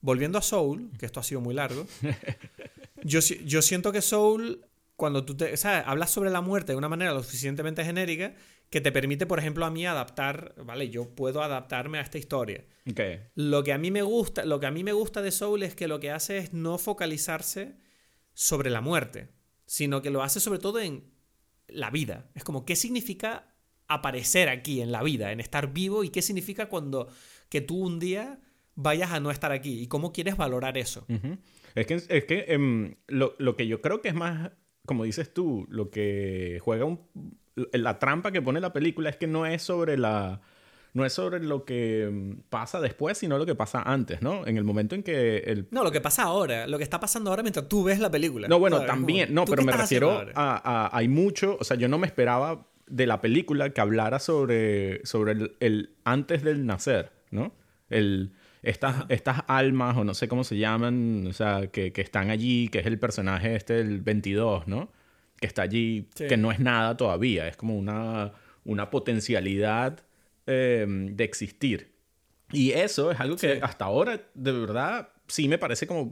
volviendo a Soul, que esto ha sido muy largo, (laughs) yo, yo siento que Soul, cuando tú te, o sea, hablas sobre la muerte de una manera lo suficientemente genérica, que te permite, por ejemplo, a mí adaptar, ¿vale? Yo puedo adaptarme a esta historia. Okay. Lo que a mí me gusta, lo que a mí me gusta de Soul es que lo que hace es no focalizarse sobre la muerte, sino que lo hace sobre todo en la vida. Es como qué significa aparecer aquí en la vida, en estar vivo y qué significa cuando que tú un día vayas a no estar aquí y cómo quieres valorar eso. Uh -huh. Es que, es que um, lo, lo que yo creo que es más, como dices tú, lo que juega un la trampa que pone la película es que no es sobre la no es sobre lo que mm, pasa después, sino lo que pasa antes, ¿no? En el momento en que el... No, lo que pasa ahora, lo que está pasando ahora mientras tú ves la película. No, bueno, ¿sabes? también, no, pero me refiero a, a, Hay mucho, o sea, yo no me esperaba de la película que hablara sobre, sobre el, el antes del nacer, ¿no? El, estas, estas almas, o no sé cómo se llaman, o sea, que, que están allí, que es el personaje este, el 22, ¿no? Que está allí, sí. que no es nada todavía, es como una, una potencialidad eh, de existir. Y eso es algo que sí. hasta ahora, de verdad, sí me parece como,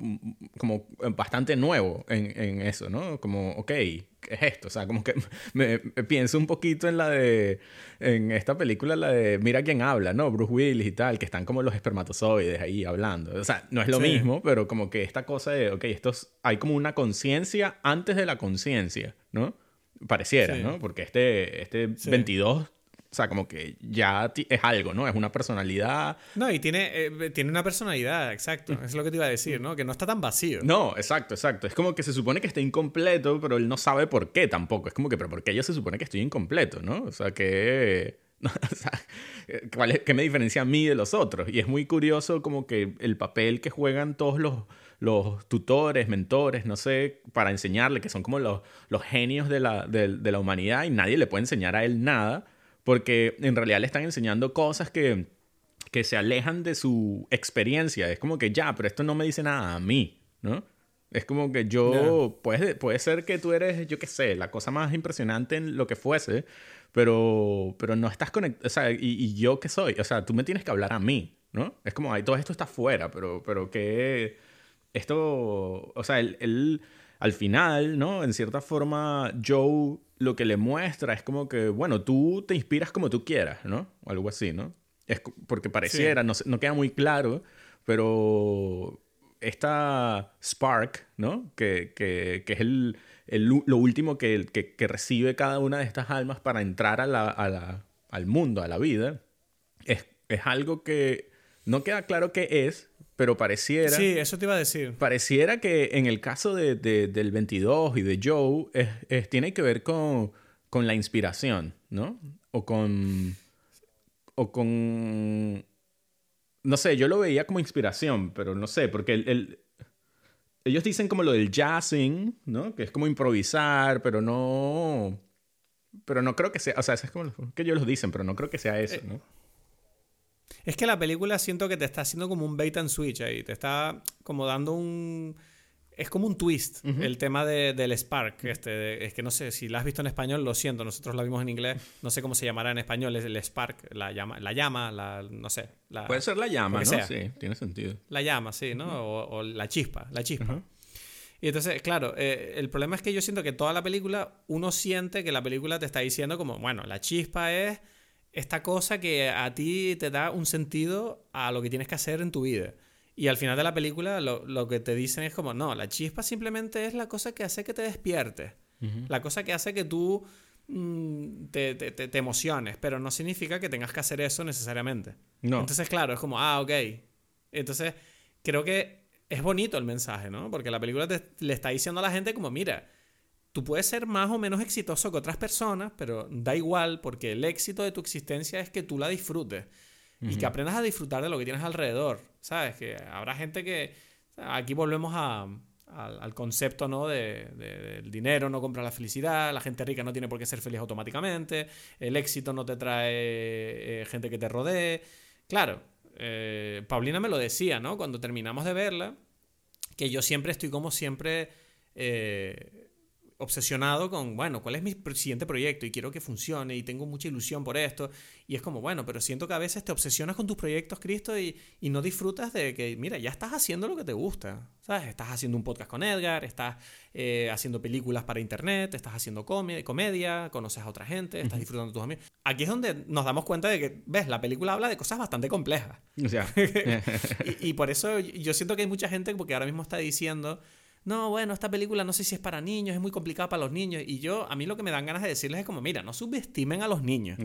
como bastante nuevo en, en, eso, ¿no? Como, ok, ¿qué es esto? O sea, como que (laughs) me, me, pienso un poquito en la de, en esta película, la de Mira quién habla, ¿no? Bruce Willis y tal, que están como los espermatozoides ahí hablando. O sea, no es lo sí. mismo, pero como que esta cosa de, ok, estos, hay como una conciencia antes de la conciencia, ¿no? Pareciera, sí. ¿no? Porque este, este 22 o sea, como que ya es algo, ¿no? Es una personalidad. No, y tiene, eh, tiene una personalidad, exacto. Es lo que te iba a decir, ¿no? Que no está tan vacío. No, exacto, exacto. Es como que se supone que está incompleto, pero él no sabe por qué tampoco. Es como que, pero ¿por qué yo se supone que estoy incompleto, ¿no? O sea, que... (laughs) o sea, ¿cuál es, ¿qué me diferencia a mí de los otros? Y es muy curioso como que el papel que juegan todos los los tutores, mentores, no sé, para enseñarle, que son como los, los genios de la, de, de la humanidad y nadie le puede enseñar a él nada porque en realidad le están enseñando cosas que, que se alejan de su experiencia. Es como que ya, pero esto no me dice nada a mí, ¿no? Es como que yo, puede, puede ser que tú eres, yo qué sé, la cosa más impresionante en lo que fuese, pero, pero no estás conectado, o sea, y, y, yo qué soy, o sea, tú me tienes que hablar a mí, ¿no? Es como, ay, todo esto está fuera, pero, pero que esto, o sea, él, él al final, ¿no? En cierta forma, Joe lo que le muestra es como que, bueno, tú te inspiras como tú quieras, ¿no? O algo así, ¿no? Es porque pareciera, no, no queda muy claro, pero esta Spark, ¿no? Que, que, que es el, el, lo último que, que, recibe cada una de estas almas para entrar a la, a la, al mundo, a la vida, es, es algo que no queda claro qué es, pero pareciera... Sí, eso te iba a decir. Pareciera que en el caso de, de, del 22 y de Joe, es, es, tiene que ver con, con la inspiración, ¿no? O con... O con no sé, yo lo veía como inspiración, pero no sé, porque el, ellos dicen como lo del jazzing, ¿no? Que es como improvisar, pero no... Pero no creo que sea, o sea, es como que ellos lo dicen, pero no creo que sea eso, ¿no? Es que la película siento que te está haciendo como un bait and switch ahí, te está como dando un es como un twist el tema de, del Spark. Este, es que no sé si la has visto en español, lo siento, nosotros la vimos en inglés, no sé cómo se llamará en español, es el Spark, la llama, la llama, la, no sé. Puede ser la llama, ¿no? Sí, tiene sentido. La llama, sí, ¿no? o, la chispa, la chispa. Y entonces, claro, eh, el problema es que yo siento que toda la película, uno siente que la película te está diciendo como, bueno, la chispa es esta cosa que a ti te da un sentido a lo que tienes que hacer en tu vida. Y al final de la película lo, que te dicen es como, no, la chispa simplemente es la cosa que hace que te despiertes. La cosa que hace que tú mm, te, te, emociones, pero no significa que tengas que hacer eso necesariamente. No. Entonces, claro, es como, ah, ok. Entonces, creo que es bonito el mensaje, ¿no? Porque la película le está diciendo a la gente como, mira, tú puedes ser más o menos exitoso que otras personas, pero da igual porque el éxito de tu existencia es que tú la disfrutes y que aprendas a disfrutar de lo que tienes alrededor, ¿sabes? Que habrá gente que... Aquí volvemos al concepto ¿no? de, del dinero no compra la felicidad, la gente rica no tiene por qué ser feliz automáticamente, el éxito no te trae eh, gente que te rodee. Claro, eh, Paulina me lo decía, ¿no? Cuando terminamos de verla, que yo siempre estoy como siempre eh, obsesionado con, bueno, ¿cuál es mi siguiente proyecto? Y quiero que funcione y tengo mucha ilusión por esto. Y es como, bueno, pero siento que a veces te obsesionas con tus proyectos, Cristo, y, no disfrutas de que, mira, ya estás haciendo lo que te gusta. ¿Sabes? Estás haciendo un podcast con Edgar, estás eh, haciendo películas para internet, estás haciendo comedia, conoces a otra gente, estás disfrutando de tus amigos. Aquí es donde nos damos cuenta de que, ves, la película habla de cosas bastante complejas. O sea. (laughs) y, y por eso yo siento que hay mucha gente porque ahora mismo está diciendo no, bueno, esta película no sé si es para niños, es muy complicada para los niños. Y yo, a mí lo que me dan ganas de decirles es como, mira, no subestimen a los niños.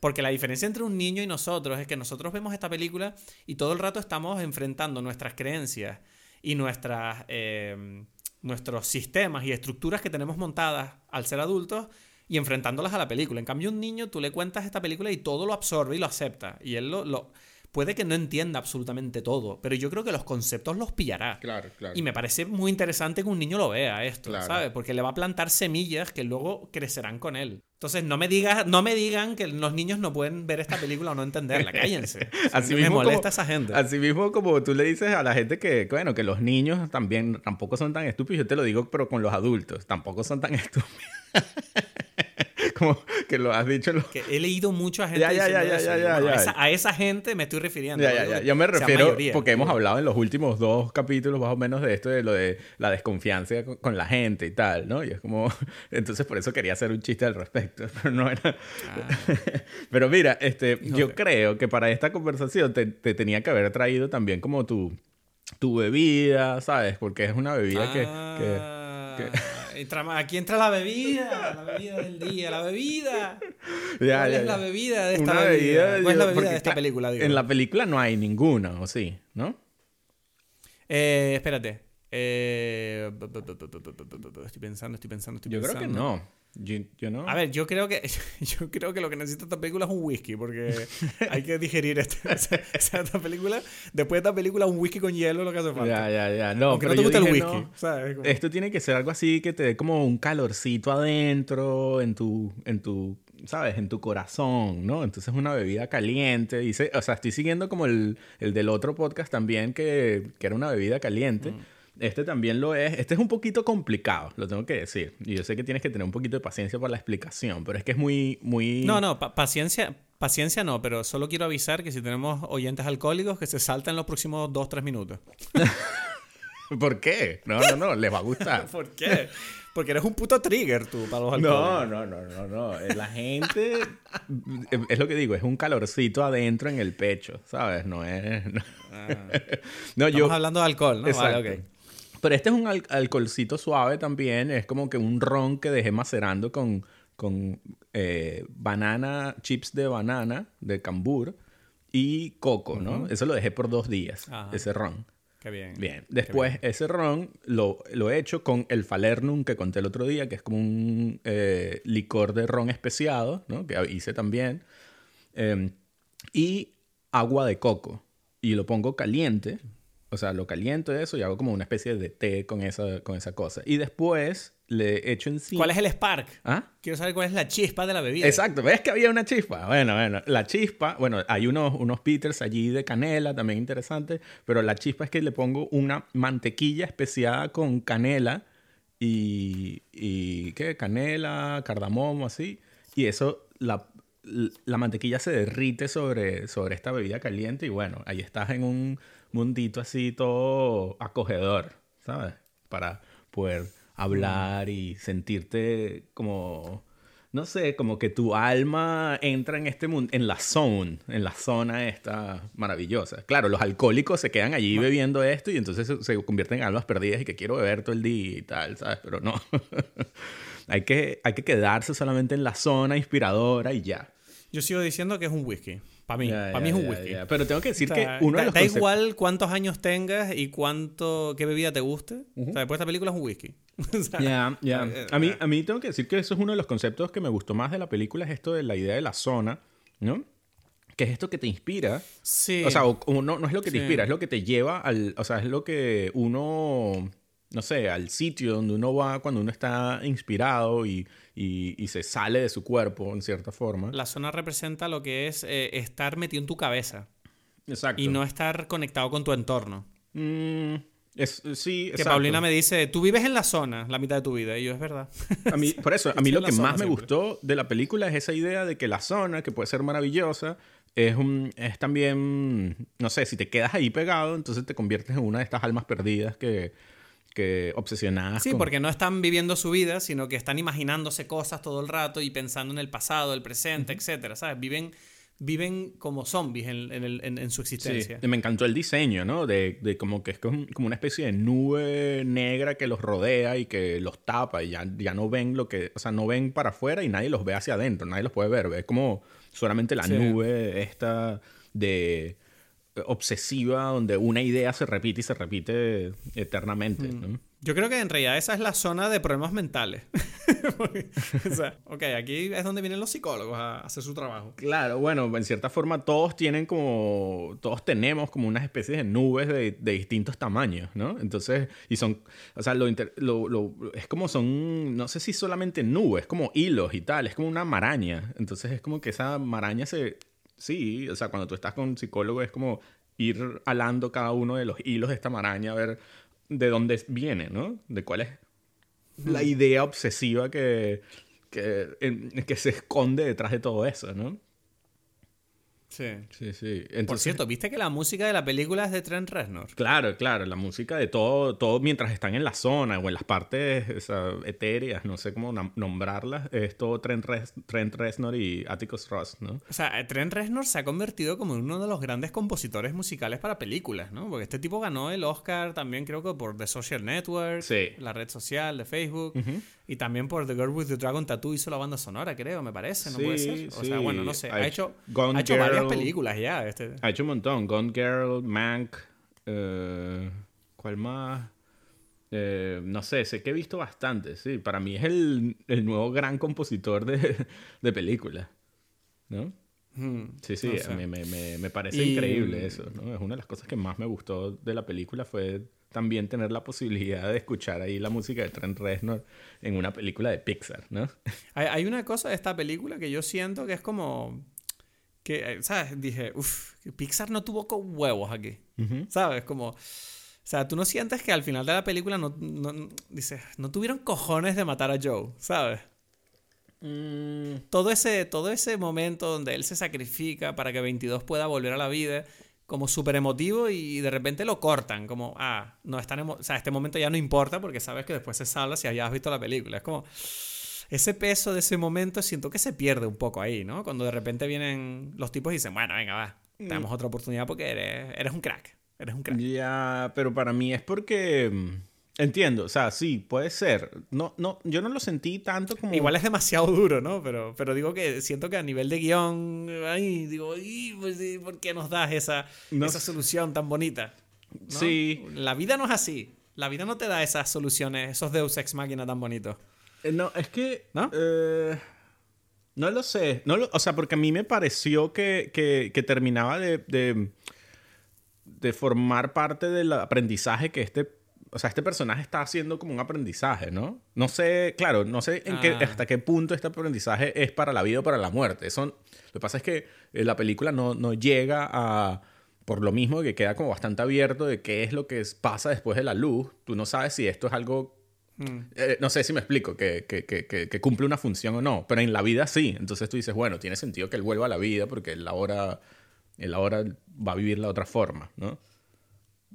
Porque la diferencia entre un niño y nosotros es que nosotros vemos esta película y todo el rato estamos enfrentando nuestras creencias y nuestras, eh, nuestros sistemas y estructuras que tenemos montadas al ser adultos y enfrentándolas a la película. En cambio, un niño, tú le cuentas esta película y todo lo absorbe y lo acepta. Y él lo, lo puede que no entienda absolutamente todo, pero yo creo que los conceptos los pillará. Claro, claro. Y me parece muy interesante que un niño lo vea esto, ¿sabes? Porque le va a plantar semillas que luego crecerán con él. Entonces, no me, digas, no me digan que los niños no pueden ver esta película o no entenderla. Cállense. (laughs) así mismo me molesta esa gente. Así mismo como tú le dices a la gente que, bueno, que los niños también tampoco son tan estúpidos. Yo te lo digo, pero con los adultos. Tampoco son tan (laughs) estúpidos. Como que lo has dicho. Que he leído mucho a gente. Ya, ya, ya, ya, a, esa, a, esa, gente me estoy refiriendo. Ya, ya, ya. Yo me refiero porque hemos hablado en los últimos dos capítulos más o menos de esto, de lo de la desconfianza con, la gente y tal, ¿no? Y es como. (laughs) Entonces por eso quería hacer un chiste al respecto, (laughs) pero no era. Ah. (laughs) pero mira, este, yo creo que para esta conversación te, te, tenía que haber traído también como tu, tu bebida, ¿sabes? Porque es una bebida que, que aquí entra la bebida, la bebida del día, la bebida. (laughs) ¿Cuál es la bebida de esta bebida? ¿Cuál es la bebida de esta película? En la película no hay ninguna, ¿o sí? ¿No? Eh, espérate. Eh, estoy pensando, estoy pensando, estoy pensando. Yo creo que no. Yo, no. A ver, yo creo que (laughs) yo creo que lo que necesita esta película es un whisky, porque (laughs) hay que digerir esta, (laughs) esta película. Después de esta película, un whisky con hielo es lo que hace falta. Ya, ya, ya. No, pero no te gusta el whisky. Esto tiene que ser algo así que te dé como un calorcito adentro, en tu, en tu, ¿sabes? En tu corazón, ¿no? Entonces es una bebida caliente. Dice, o sea, estoy siguiendo como el, el del otro podcast también, que, que era una bebida caliente. Mm. Este también lo es. Este es un poquito complicado, lo tengo que decir. Y yo sé que tienes que tener un poquito de paciencia para la explicación, pero es que es muy, muy... No, no, paciencia, paciencia no, pero solo quiero avisar que si tenemos oyentes alcohólicos, que se salten los próximos 2-3 minutos. (laughs) ¿Por qué? No, no, no, les va a gustar. (laughs) ¿Por qué? Porque eres un puto trigger tú para los No, alcohólicos. no, no, no, no. Eh, La gente, es lo que digo, es un calorcito adentro en el pecho, ¿sabes? No es... No, Ah. (laughs) No, Estamos yo... hablando de alcohol, ¿no? Exacto. Vale, ok. Pero este es un al- alcoholcito suave también. Es como que un ron que dejé macerando con, con eh, banana, chips de banana, de cambur y coco, ¿no? Eso lo dejé por dos días, Ajá. ese ron. Qué bien. Bien. Después, ese ron lo, lo he hecho con el Falernum que conté el otro día, que es como un eh, licor de ron especiado, ¿no? Que hice también. Eh, y agua de coco. Y lo pongo caliente. O sea, lo caliento eso y hago como una especie de té con esa, con esa cosa. Y después le echo encima... ¿Cuál es el spark? ¿Ah? Quiero saber cuál es la chispa de la bebida. Exacto, ¿ves que había una chispa? Bueno, bueno, la chispa, bueno, hay unos, unos Peters allí de canela, también interesante, pero la chispa es que le pongo una mantequilla especiada con canela y, y ¿qué? Canela, cardamomo, así, y eso, la, la mantequilla se derrite sobre, sobre esta bebida caliente y bueno, ahí estás en un mundito así todo acogedor, ¿sabes? Para poder hablar y sentirte como no sé, como que tu alma entra en este mundo, en la zone, en la zona esta maravillosa. Claro, los alcohólicos se quedan allí bebiendo esto y entonces se, convierten en almas perdidas y que quiero beber todo el día y tal, ¿sabes? Pero no. (laughs) hay, que, hay que quedarse solamente en la zona inspiradora y ya. Yo sigo diciendo que es un whisky. Para mí. Ya, Para mí es un whisky. ya. Pero tengo que decir O sea, que uno da, de los da conceptos- igual cuántos años tengas y cuánto qué bebida te guste. O sea, después esta película es un whisky. (laughs) O sea, Ya, ya. eh, A mí, eh. a mí tengo que decir que eso es uno de los conceptos que me gustó más de la película, es esto de la idea de la zona, ¿no? Que es esto que te inspira. Sí. O sea, o- o no, no es lo que te Sí. inspira, es lo que te lleva al... O sea, es lo que uno... No sé, al sitio donde uno va cuando uno está inspirado y, y- y se sale de su cuerpo, en cierta forma. la zona representa lo que es eh, estar metido en tu cabeza Exacto. y no estar conectado con tu entorno. Mm, es, sí, Que exacto. Paulina me dice, tú vives en la zona la mitad de tu vida. Y yo, es verdad. A mí, por eso, (laughs) a mí lo que más me gustó de la película es esa idea de que la zona, que puede ser maravillosa, es, un, es también, no sé, si te quedas ahí pegado, entonces te conviertes en una de estas almas perdidas que, que obsesionadas Sí, con- porque no están viviendo su vida, sino que están imaginándose cosas todo el rato y pensando en el pasado, el presente, etcétera, ¿sabes? Viven, viven como zombies en, en el- en- en su existencia. me encantó el diseño, ¿no? De, de como que es como como una especie de nube negra que los rodea y que los tapa y ya, ya no ven lo que, o sea, no ven para afuera y nadie los ve hacia adentro, nadie los puede ver, es como solamente la Sí. nube esta de obsesiva donde una idea se repite y se repite eternamente, Mm. ¿no? Yo creo que en realidad esa es la zona de problemas mentales. (laughs) Porque, o sea, ok, aquí es donde vienen los psicólogos a hacer su trabajo. Claro, bueno, en cierta forma todos tienen como, todos tenemos como unas especies de nubes de, de distintos tamaños, ¿no? Entonces, y son, o sea, lo, inter- lo- lo- es como son, no sé si solamente nubes, como hilos y tal, es como una maraña. Entonces es como que esa maraña se, sí, o sea, cuando tú estás con un psicólogo es como ir alando cada uno de los hilos de esta maraña a ver de dónde viene, ¿no? De cuál es la idea obsesiva que, que, que se esconde detrás de todo eso, ¿no? Sí. Sí, sí. Por cierto, ¿viste que la música de la película es de Trent Reznor? Claro, claro, la música de todo, todo mientras están en la zona o en las partes o sea, etéreas, no sé cómo nombrarlas, es todo Trent, Reznor y Atticus Ross, ¿no? O sea, Trent Reznor se ha convertido como en uno de los grandes compositores musicales para películas, ¿no? Porque este tipo ganó el Oscar también creo que por The Social Network, Sí. la red social de Facebook, y también por The Girl with the Dragon Tattoo hizo la banda sonora, creo, me parece, ¿no Sí, puede ser? O sea, sí. bueno, no sé, Ha ha hecho ha hecho varias películas ya. Este. Ha hecho un montón, Gone Girl, Mank, eh, ¿cuál más? Eh, no sé, sé que he visto bastante, sí. Para mí es el, el nuevo gran compositor de, de películas, ¿no? Hmm, Sí, sí, no sé. me, me- me- me parece Y- increíble eso, ¿no? Es una de las cosas que más me gustó de la película fue también tener la posibilidad de escuchar ahí la música de Trent Reznor en una película de Pixar, ¿no? (laughs) Hay, hay una cosa de esta película que yo siento que es como. Que, eh, ¿sabes? Dije, uff, Pixar no tuvo con huevos aquí. ¿Sabes? Como. O sea, tú no sientes que al final de la película no, no, dices, no tuvieron cojones de matar a Joe, ¿sabes? Mm, Todo ese, todo ese momento donde él se sacrifica para que 22 pueda volver a la vida, como súper emotivo y de repente lo cortan, como, ah, no están o sea, este momento ya no importa porque sabes que después se salva si hayas visto la película. Es como, ese peso de ese momento siento que se pierde un poco ahí, ¿no? Cuando de repente vienen los tipos y dicen, bueno, venga, va, te damos otra oportunidad porque eres, eres un crack, eres un crack. Ya, pero para mí es porque... Entiendo, o sea, sí, puede ser. No, no, yo no lo sentí tanto como... Igual es demasiado duro, ¿no? Pero, pero digo que siento que a nivel de guion, ay, digo, ay, pues, ¿por qué nos das esa, No esa solución tan bonita? ¿no? Sí. La vida no es así. La vida no te da esas soluciones, esos Deus Ex Máquina tan bonitos. Eh, No, es que... ¿No? eh, no lo sé. No lo- o sea, porque a mí me pareció que, que- que terminaba de, de, de formar parte del aprendizaje que este... O sea, este personaje está haciendo como un aprendizaje, ¿no? No sé, claro, no sé en qué, Ah. hasta qué punto este aprendizaje es para la vida o para la muerte. Eso, lo que pasa es que eh, la película no, no llega a... Por lo mismo que queda como bastante abierto de qué es lo que pasa después de la luz. Tú no sabes si esto es algo Mm. eh, no sé si me explico, que, que, que, que, cumple una función o no, pero en la vida sí. Entonces tú dices, bueno, tiene sentido que él vuelva a la vida porque él ahora, él ahora va a vivir de otra forma, ¿no?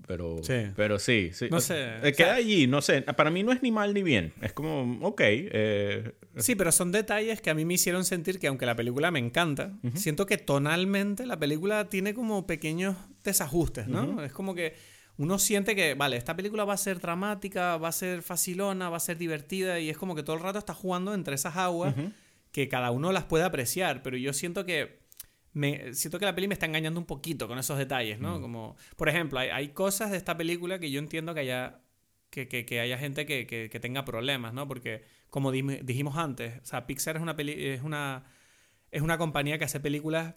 Pero Sí. pero sí, sí. No sé, Eh, o sea- queda allí, no sé. Para mí no es ni mal ni bien. Es como, ok. eh, Sí, pero son detalles que a mí me hicieron sentir que aunque la película me encanta, siento que tonalmente la película tiene como pequeños desajustes, ¿no? Es como que uno siente que, vale, esta película va a ser dramática, va a ser facilona, va a ser divertida y es como que todo el rato está jugando entre esas aguas que cada uno las puede apreciar, pero yo siento que me siento que la peli me está engañando un poquito con esos detalles, ¿no? Como, por ejemplo, hay, hay cosas de esta película que yo entiendo que haya que, que- que haya gente que, que- tenga problemas, ¿no? Porque, como dijimos antes, o sea, Pixar es una, peli es una, es una compañía que hace películas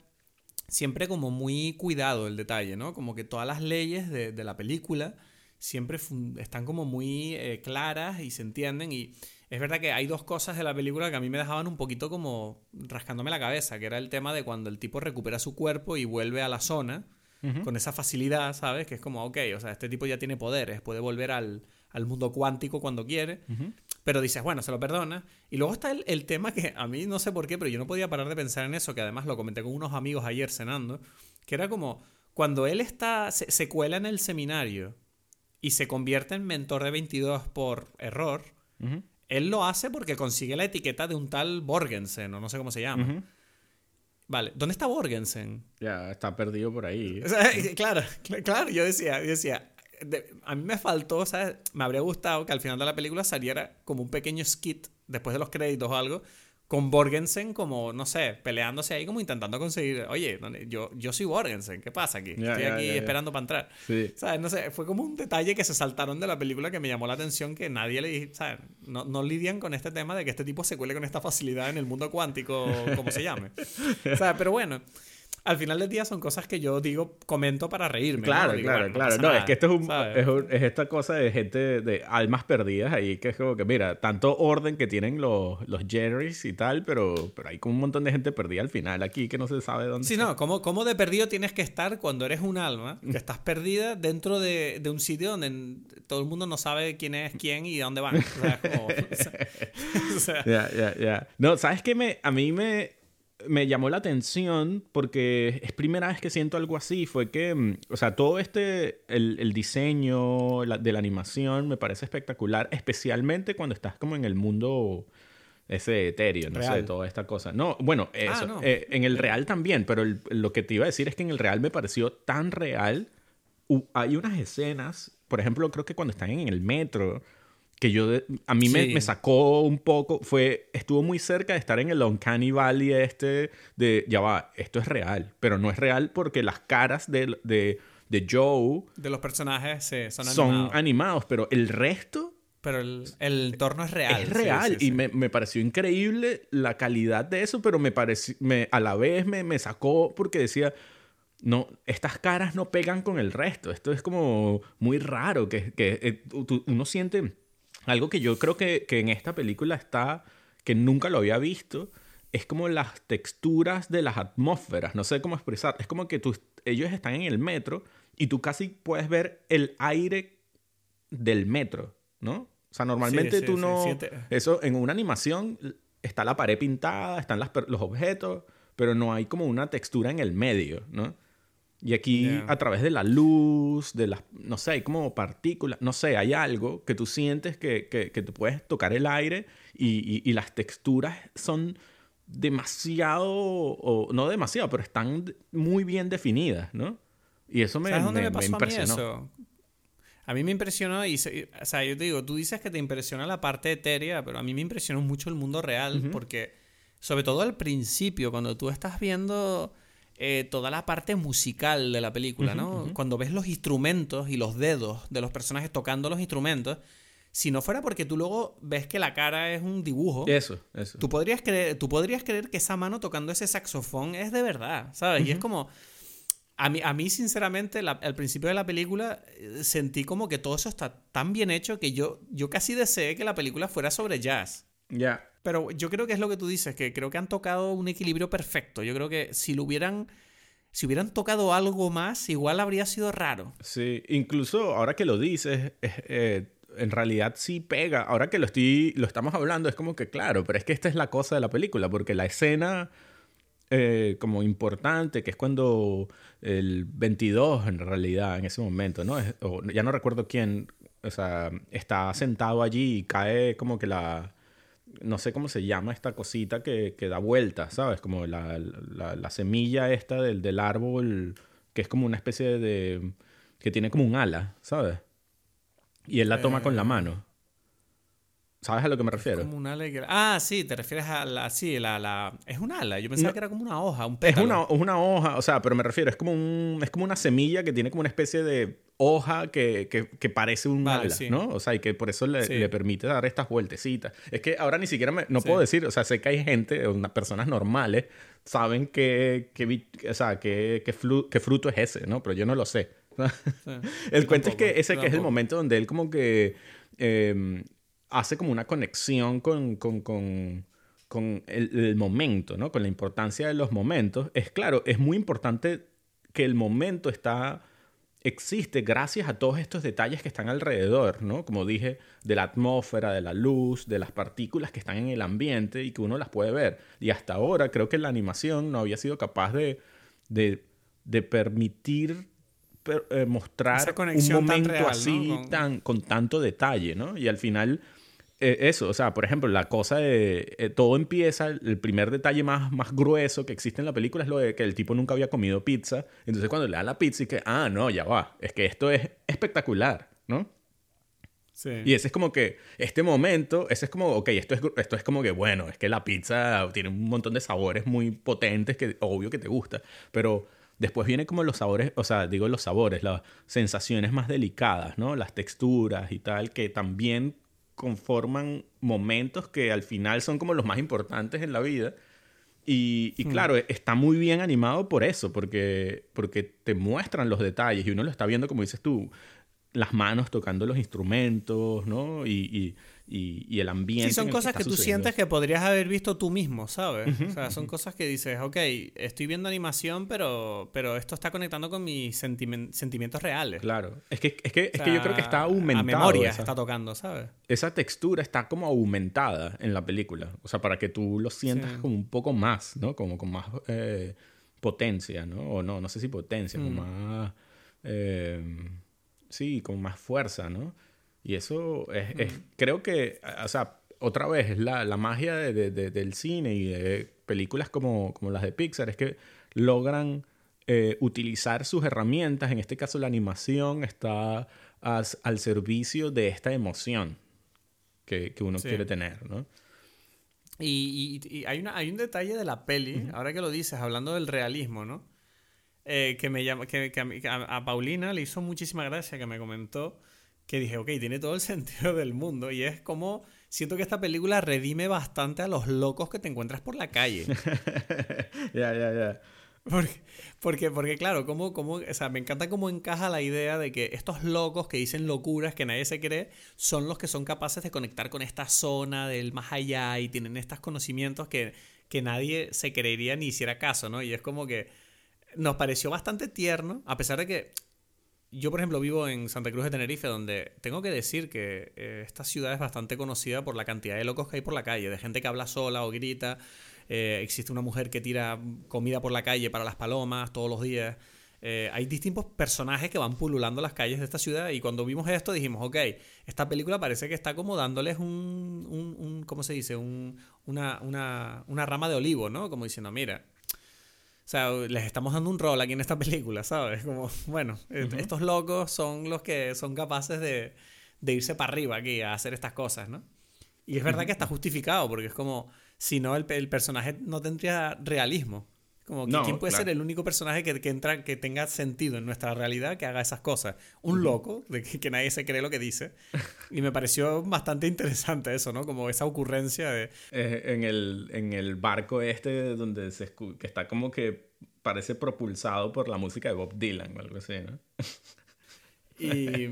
siempre como muy cuidado el detalle, ¿no? Como que todas las leyes de, de la película siempre están como muy eh, claras y se entienden y es verdad que hay dos cosas de la película que a mí me dejaban un poquito como rascándome la cabeza, que era el tema de cuando el tipo recupera su cuerpo y vuelve a la zona con esa facilidad, ¿sabes? Que es como, ok, o sea, este tipo ya tiene poderes, puede volver al, al mundo cuántico cuando quiere, pero dices, bueno, se lo perdona. Y luego está el, el tema que a mí no sé por qué, pero yo no podía parar de pensar en eso, que además lo comenté con unos amigos ayer cenando, que era como cuando él está, se, se cuela en el seminario y se convierte en mentor de 22 por error, él lo hace porque consigue la etiqueta de un tal Borgensen, o no sé cómo se llama. Vale, ¿dónde está Borgensen? Ya está perdido por ahí. O sea, (laughs) claro, cl- claro, yo decía, yo decía, de- a mí me faltó, ¿sabes? Me habría gustado que al final de la película saliera como un pequeño skit después de los créditos o algo, con Borgensen como, no sé, peleándose ahí como intentando conseguir, oye, ¿dónde- yo, yo soy Borgensen, ¿qué pasa aquí? Estoy ya, aquí ya. esperando para entrar. Sí. ¿Sabes? No sé, fue como un detalle que se saltaron de la película que me llamó la atención que nadie le dije, ¿sabes? No, no lidian con este tema de que este tipo se cuele con esta facilidad en el mundo cuántico, como se llame. (laughs) ¿Sabes? Pero bueno, al final del día son cosas que yo digo, comento para reírme. ¿no? Claro, Digo, claro, bueno, claro. No, es que esto es, un, es, un- es esta cosa de gente de almas perdidas ahí, que es como que, mira, tanto orden que tienen los, los Jerrys y tal, pero, pero hay como un montón de gente perdida al final aquí que no se sabe dónde. Sí, no, ¿cómo, cómo de perdido tienes que estar cuando eres un alma, Mm. que estás perdida dentro de, de un sitio donde todo el mundo no sabe quién es quién y dónde van? O sea, (laughs) (laughs) (laughs) Ya, ya, ya. No, ¿sabes qué? Me, a mí me, me llamó la atención porque es primera vez que siento algo así. Fue que, mm, o sea, todo este, el, el diseño la- de la animación me parece espectacular, especialmente cuando estás como en el mundo ese etéreo, no sé, toda esta cosa. No, bueno, eso. no. eh, en el real también, pero el- lo que te iba a decir es que en el real me pareció tan real. Hay unas escenas, por ejemplo, creo que cuando están en el metro, que yo a mí me, Sí. me sacó un poco, fue, estuvo muy cerca de estar en el Uncanny Valley este de, ya va, esto es real, pero no es real porque las caras de, de, de Joe de los personajes sí, son son animados. pero el resto Pero el, el entorno es real. es real sí. y me, me pareció increíble la calidad de eso, pero me pareció, me, a la vez me, me sacó porque decía, no, estas caras no pegan con el resto, esto es como muy raro, que, que eh, tú- uno siente algo que yo creo que, que en esta película está, que nunca lo había visto, es como las texturas de las atmósferas, no sé cómo expresar, es como que tú, ellos están en el metro y tú casi puedes ver el aire del metro, ¿no? O sea, normalmente sí, tú sí, no... Eso, en una animación está la pared pintada, están las los objetos, pero no hay como una textura en el medio, ¿no? Y aquí, a través de la luz, de las, no sé, hay como partículas, no sé, hay algo que tú sientes que, que, que tú puedes tocar el aire y, y, las texturas son demasiado, o no demasiado, pero están muy bien definidas, ¿no? Y eso me, ¿Sabes dónde me, pasó impresionó. A mí, eso? a mí me impresionó, y, o sea, yo te digo, tú dices que te impresiona la parte etérea, pero a mí me impresionó mucho el mundo real, porque, sobre todo al principio, cuando tú estás viendo eh, toda la parte musical de la película, ¿no? Cuando ves los instrumentos y los dedos de los personajes tocando los instrumentos, si no fuera porque tú luego ves que la cara es un dibujo. Eso, eso. Tú podrías creer, tú podrías creer que esa mano tocando ese saxofón es de verdad, ¿sabes? Y es como. A mí, a mí sinceramente, al principio de la película eh, sentí como que todo eso está tan bien hecho que yo, yo casi deseé que la película fuera sobre jazz. Ya. Pero yo creo que es lo que tú dices, que creo que han tocado un equilibrio perfecto. Yo creo que si lo hubieran. Si hubieran tocado algo más, igual habría sido raro. Sí, incluso ahora que lo dices, eh, en realidad sí pega. Ahora que lo, estoy, lo estamos hablando, es como que claro, pero es que esta es la cosa de la película, porque la escena eh, como importante, que es cuando el 22 en realidad, en ese momento, ¿no? ya no recuerdo quién, o sea, está sentado allí y cae como que la no sé cómo se llama esta cosita que, que da vueltas, ¿sabes? Como la, la, semilla esta del, del, árbol, que es como una especie de... que tiene como un ala, ¿sabes? Y él la toma con la eh. mano. ¿Sabes a lo que me refiero? como un ala Ah, sí, te refieres a la... Sí, la... la... Es un ala. Yo pensaba que era como una hoja, un pétalo. Es una, una hoja, o sea, pero me refiero, es como, un, es como una semilla que tiene como una especie de hoja que, que, parece un ala, ¿no? O sea, y que por eso le, le, permite dar estas vueltecitas. Es que ahora ni siquiera me, no puedo decir, o sea, sé que hay gente, unas personas normales, saben que, que, o sea, que, que, fruto es ese, ¿no? Pero yo no lo sé. (laughs) el cuento es que ese que es el momento donde él como que... Eh, hace como una conexión con, con, con, con el, momento, ¿no? Con la importancia de los momentos. Es claro, es muy importante que el momento está existe gracias a todos estos detalles que están alrededor, ¿no? Como dije, de la atmósfera, de la luz, de las partículas que están en el ambiente y que uno las puede ver. Y hasta ahora creo que la animación no había sido capaz de, de, de permitir eh, mostrar un momento así tan, con tanto detalle, ¿no? Y al final eh, eso, o sea, por ejemplo, la cosa de eh, todo empieza, el primer detalle más, más grueso que existe en la película es lo de que el tipo nunca había comido pizza. Entonces cuando le da la pizza y que, ah, no, ya va, es que esto es espectacular, ¿no? Sí. Y ese es como que, este momento, ese es como, ok, esto es, esto es como que, bueno, es que la pizza tiene un montón de sabores muy potentes que obvio que te gusta, pero después viene como los sabores, o sea, digo los sabores, las sensaciones más delicadas, ¿no? Las texturas y tal, que también conforman momentos que al final son como los más importantes en la vida. Y, hmm. claro, está muy bien animado por eso, porque, porque te muestran los detalles y uno lo está viendo, como dices tú, las manos tocando los instrumentos, ¿no? y, y, el ambiente. Sí, son cosas que, tú sientes que podrías haber visto tú mismo, ¿sabes? o sea, son cosas que dices, ok, estoy viendo animación, pero, pero esto está conectando con mis sentimientos reales. Claro. Es que, es que, es que yo creo que está aumentado. A memoria está tocando, ¿sabes? Esa textura está como aumentada en la película. O sea, para que tú lo sientas como un poco más, ¿no? Como con más eh, potencia, ¿no? O no, no sé si potencia, con mm. más. Eh, sí, con más fuerza, ¿no? Y eso es, creo que, o sea, otra vez, es la, la magia de, de, del cine y de películas como, como las de Pixar, es que logran eh, utilizar sus herramientas, en este caso la animación está al servicio de esta emoción que, que uno quiere tener, ¿no? Y, y, hay, una, hay un detalle de la peli, ahora que lo dices, hablando del realismo, ¿no? Eh, que me llama, que, que a, a, Paulina le hizo muchísima gracia que me comentó que dije, ok, tiene todo el (laughs) sentido del mundo. Y es como, siento que esta película redime bastante a los locos que te encuentras por la calle. (laughs) Ya, ya, ya. Porque, porque, claro, como, como, o sea, me encanta cómo encaja la idea de que estos locos que dicen locuras que nadie se cree son los que son capaces de conectar con esta zona del más allá y tienen estos conocimientos que, que nadie se creería ni hiciera caso, ¿no? Y es como que nos pareció bastante tierno, a pesar de que yo, por ejemplo, vivo en Santa Cruz de Tenerife, donde tengo que decir que eh, esta ciudad es bastante conocida por la cantidad de locos que hay por la calle, de gente que habla sola o grita. Eh, existe una mujer que tira comida por la calle para las palomas todos los días. Eh, hay distintos personajes que van pululando las calles de esta ciudad y cuando vimos esto dijimos, ok, esta película parece que está como dándoles un, un, un ¿cómo se dice? Un, una, una, una rama de olivo, ¿no? Como diciendo, mira, o sea, les estamos dando un rol aquí en esta película, ¿sabes? Como, bueno, estos locos son los que son capaces de, de, irse para arriba aquí a hacer estas cosas, ¿no? Y es verdad que está justificado, porque es como, si no, el, el personaje no tendría realismo. Como que quién puede ser el único personaje que, que, entra, que tenga sentido en nuestra realidad que haga esas cosas. Un loco, de que, nadie se cree lo que dice. Y me pareció bastante interesante eso, ¿no? Como esa ocurrencia de... Eh, en, el, en el barco este donde se que está como que parece propulsado por la música de Bob Dylan o algo así, ¿no? Y,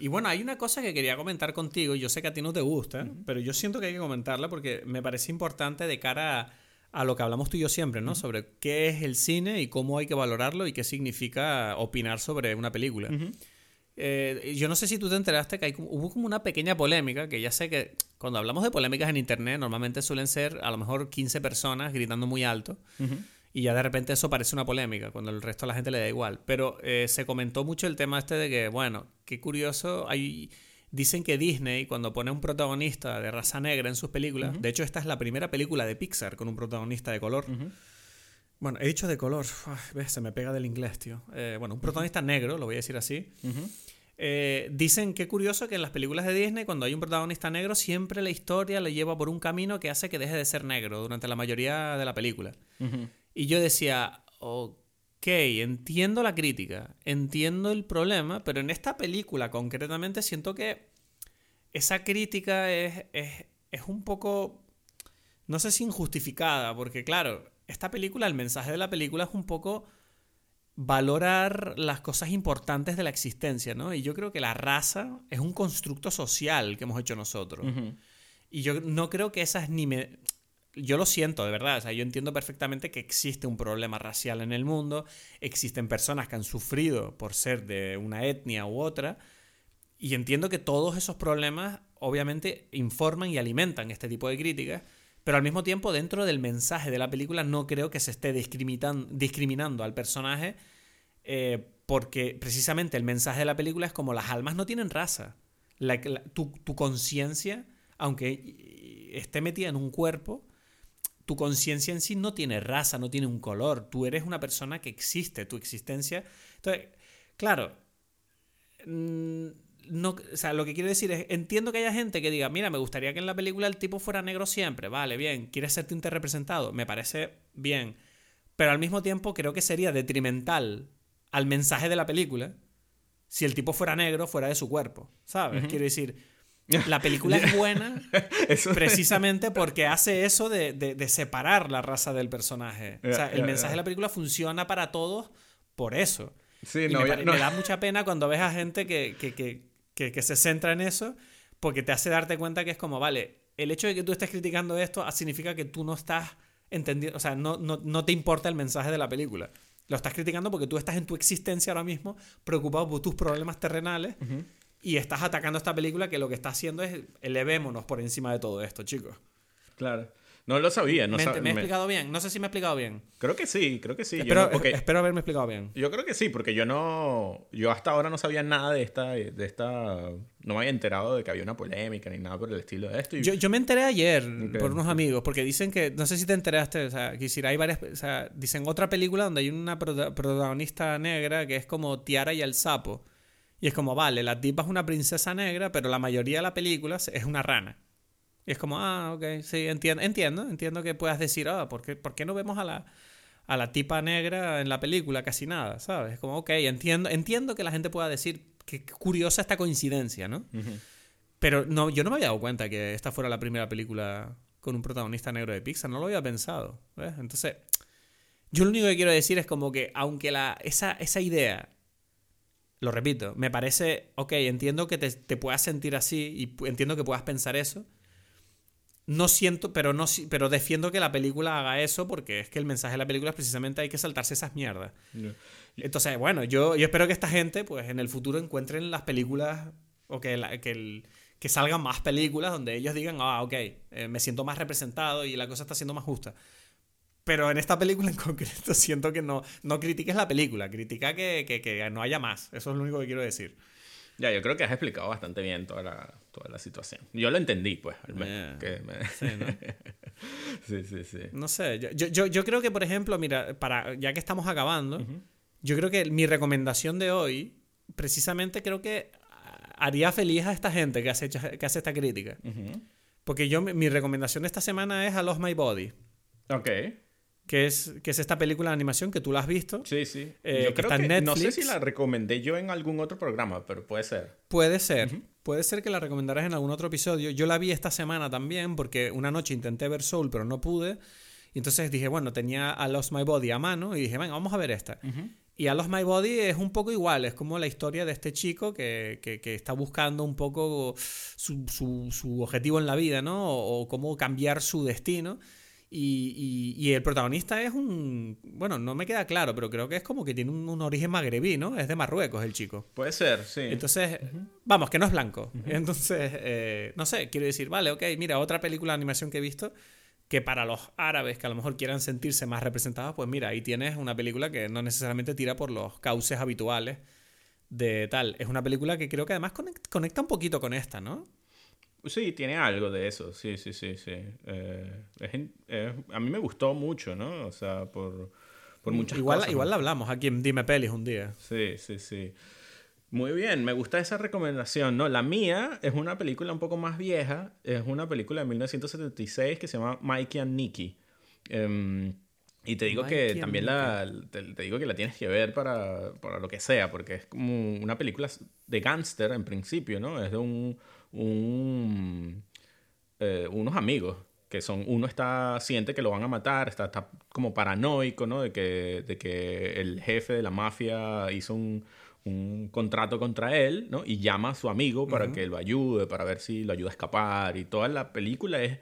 y, bueno, hay una cosa que quería comentar contigo. Yo sé que a ti no te gusta, pero yo siento que hay que comentarla porque me parece importante de cara a a lo que hablamos tú y yo siempre, ¿no? Sobre qué es el cine y cómo hay que valorarlo y qué significa opinar sobre una película. Eh, yo no sé si tú te enteraste que hay, hubo como una pequeña polémica, que ya sé que cuando hablamos de polémicas en Internet normalmente suelen ser a lo mejor 15 personas gritando muy alto. Y ya de repente eso parece una polémica, cuando el resto de la gente le da igual. Pero eh, se comentó mucho el tema este de que, bueno, qué curioso, hay Dicen que Disney, cuando pone un protagonista de raza negra en sus películas, de hecho esta es la primera película de Pixar con un protagonista de color. Bueno, he dicho de color, ves, se me pega del inglés, tío. Eh, bueno, un protagonista negro, lo voy a decir así. Eh, dicen que curioso que en las películas de Disney, cuando hay un protagonista negro, siempre la historia le lleva por un camino que hace que deje de ser negro durante la mayoría de la película. Y yo decía, ok, entiendo la crítica, entiendo el problema, pero en esta película concretamente siento que esa crítica es, es, un poco, no sé si injustificada, porque claro, esta película, el mensaje de la película es un poco valorar las cosas importantes de la existencia, ¿no? Y yo creo que la raza es un constructo social que hemos hecho nosotros. Y yo no creo que esas ni me yo lo siento, de verdad. O sea, yo entiendo perfectamente que existe un problema racial en el mundo, existen personas que han sufrido por ser de una etnia u otra, y entiendo que todos esos problemas obviamente informan y alimentan este tipo de críticas, pero al mismo tiempo dentro del mensaje de la película no creo que se esté discriminando al personaje, eh, porque precisamente el mensaje de la película es como las almas no tienen raza. tu, tu conciencia, aunque esté metida en un cuerpo, tu conciencia en sí no tiene raza, no tiene un color. Tú eres una persona que existe, tu existencia. Entonces, claro, mm, no, o sea, lo que quiero decir es, entiendo que haya gente que diga, mira, me gustaría que en la película el tipo fuera negro siempre, vale, bien, quieres serte interrepresentado, me parece bien, pero al mismo tiempo creo que sería detrimental al mensaje de la película si el tipo fuera negro fuera de su cuerpo, ¿sabes? Quiero decir, (laughs) la película es buena (laughs) precisamente porque hace eso de, separar la raza del personaje. o sea, el mensaje de la película funciona para todos por eso. Sí, no, me, da mucha pena cuando ves a gente que, que, se centra en eso porque te hace darte cuenta que es como, vale, el hecho de que tú estés criticando esto significa que tú no estás entendiendo, o sea, no, no, te importa el mensaje de la película. Lo estás criticando porque tú estás en tu existencia ahora mismo preocupado por tus problemas terrenales y estás atacando esta película que lo que está haciendo es elevémonos por encima de todo esto, chicos. Claro. No lo sabía. No me, he explicado bien. No sé si me he explicado bien. Creo que sí, creo que sí. Espero, espero haberme explicado bien. Yo creo que sí, porque yo no... Yo hasta ahora no sabía nada de esta... De esta no me había enterado de que había una polémica ni nada por el estilo de esto. Yo, yo, me enteré ayer por unos amigos, porque dicen que... No sé si te enteraste, o sea, que hay varias... O sea, dicen otra película donde hay una protagonista negra que es como Tiara y el sapo. Y es como, vale, la tipa es una princesa negra, pero la mayoría de la película es una rana. Y es como, ah, ok, sí, entiendo, entiendo, entiendo que puedas decir, ah, ¿por qué, ¿por qué no vemos a la, a la tipa negra en la película? Casi nada, ¿sabes? Es como, ok, entiendo, entiendo que la gente pueda decir que curiosa esta coincidencia, ¿no? Pero no, yo no me había dado cuenta que esta fuera la primera película con un protagonista negro de Pixar, no lo había pensado, ¿ves? Entonces, yo lo único que quiero decir es como que, aunque la, esa, esa idea lo repito, me parece, ok, entiendo que te, puedas sentir así y entiendo que puedas pensar eso. No siento, pero no pero defiendo que la película haga eso porque es que el mensaje de la película es precisamente hay que saltarse esas mierdas. Entonces, bueno, yo, yo espero que esta gente, pues en el futuro encuentren las películas o que, que, que salgan más películas donde ellos digan, ah, ok, eh, me siento más representado y la cosa está siendo más justa. Pero en esta película en (laughs) concreto siento que no, no critiques la película, critica que, que, que no haya más. Eso es lo único que quiero decir. Ya, yo creo que has explicado bastante bien toda la, toda la situación. Yo lo entendí, pues, al menos. me... (laughs) Sí, ¿no? (laughs) sí, sí, sí. No sé, yo, yo- yo, creo que, por ejemplo, mira, para, ya que estamos acabando, yo creo que mi recomendación de hoy, precisamente creo que haría feliz a esta gente que hace, que hace esta crítica. Ujú. Porque yo, mi recomendación de esta semana es A Lost My Body, Ok. Que es, que es esta película de animación que tú la has visto. Sí, sí. Eh, yo que creo está en que, no sé Netflix. si la recomendé yo en algún otro programa, pero puede ser. Puede ser. Puede ser que la recomendarás en algún otro episodio. Yo la vi esta semana también porque una noche intenté ver Soul, pero no pude. Y entonces dije, bueno, tenía a Lost My Body a mano y dije, venga, vamos a ver esta. Y a Lost My Body es un poco igual, es como la historia de este chico que, que- que está buscando un poco su, su- su objetivo en la vida, ¿no? O, o cómo cambiar su destino. Y, y- y el protagonista es un... Bueno, no me queda claro, pero creo que es como que tiene un, un origen magrebí, ¿no? Es de Marruecos el chico. Puede ser, sí. Entonces, vamos, que no es blanco. Entonces, eh, no sé, quiero decir, vale, ok, mira, otra película de animación que he visto que para los árabes que a lo mejor quieran sentirse más representados, pues mira, ahí tienes una película que no necesariamente tira por los cauces habituales de tal. Es una película que creo que además conect- conecta un poquito con esta, ¿no? Sí, tiene algo de eso, sí, sí, sí, sí. Eh, es a mí me gustó mucho, ¿no? O sea, por, por muchas igual, cosas. igual la hablamos aquí en Dime Pelis un día. Sí, sí, sí. Muy bien, me gusta esa recomendación, ¿no? La mía es una película un poco más vieja, es una película de 1976 que se llama Mikey and Nicky. Em, y te digo Mikey que también la, te, te digo que la tienes que ver para, para lo que sea, porque es como una película de gángster en principio, ¿no? Es de un, un eh, unos amigos que son uno está siente que lo van a matar está, está como paranoico no de que, de que el jefe de la mafia hizo un, un contrato contra él no y llama a su amigo para que lo ayude para ver si lo ayuda a escapar. Y toda la película es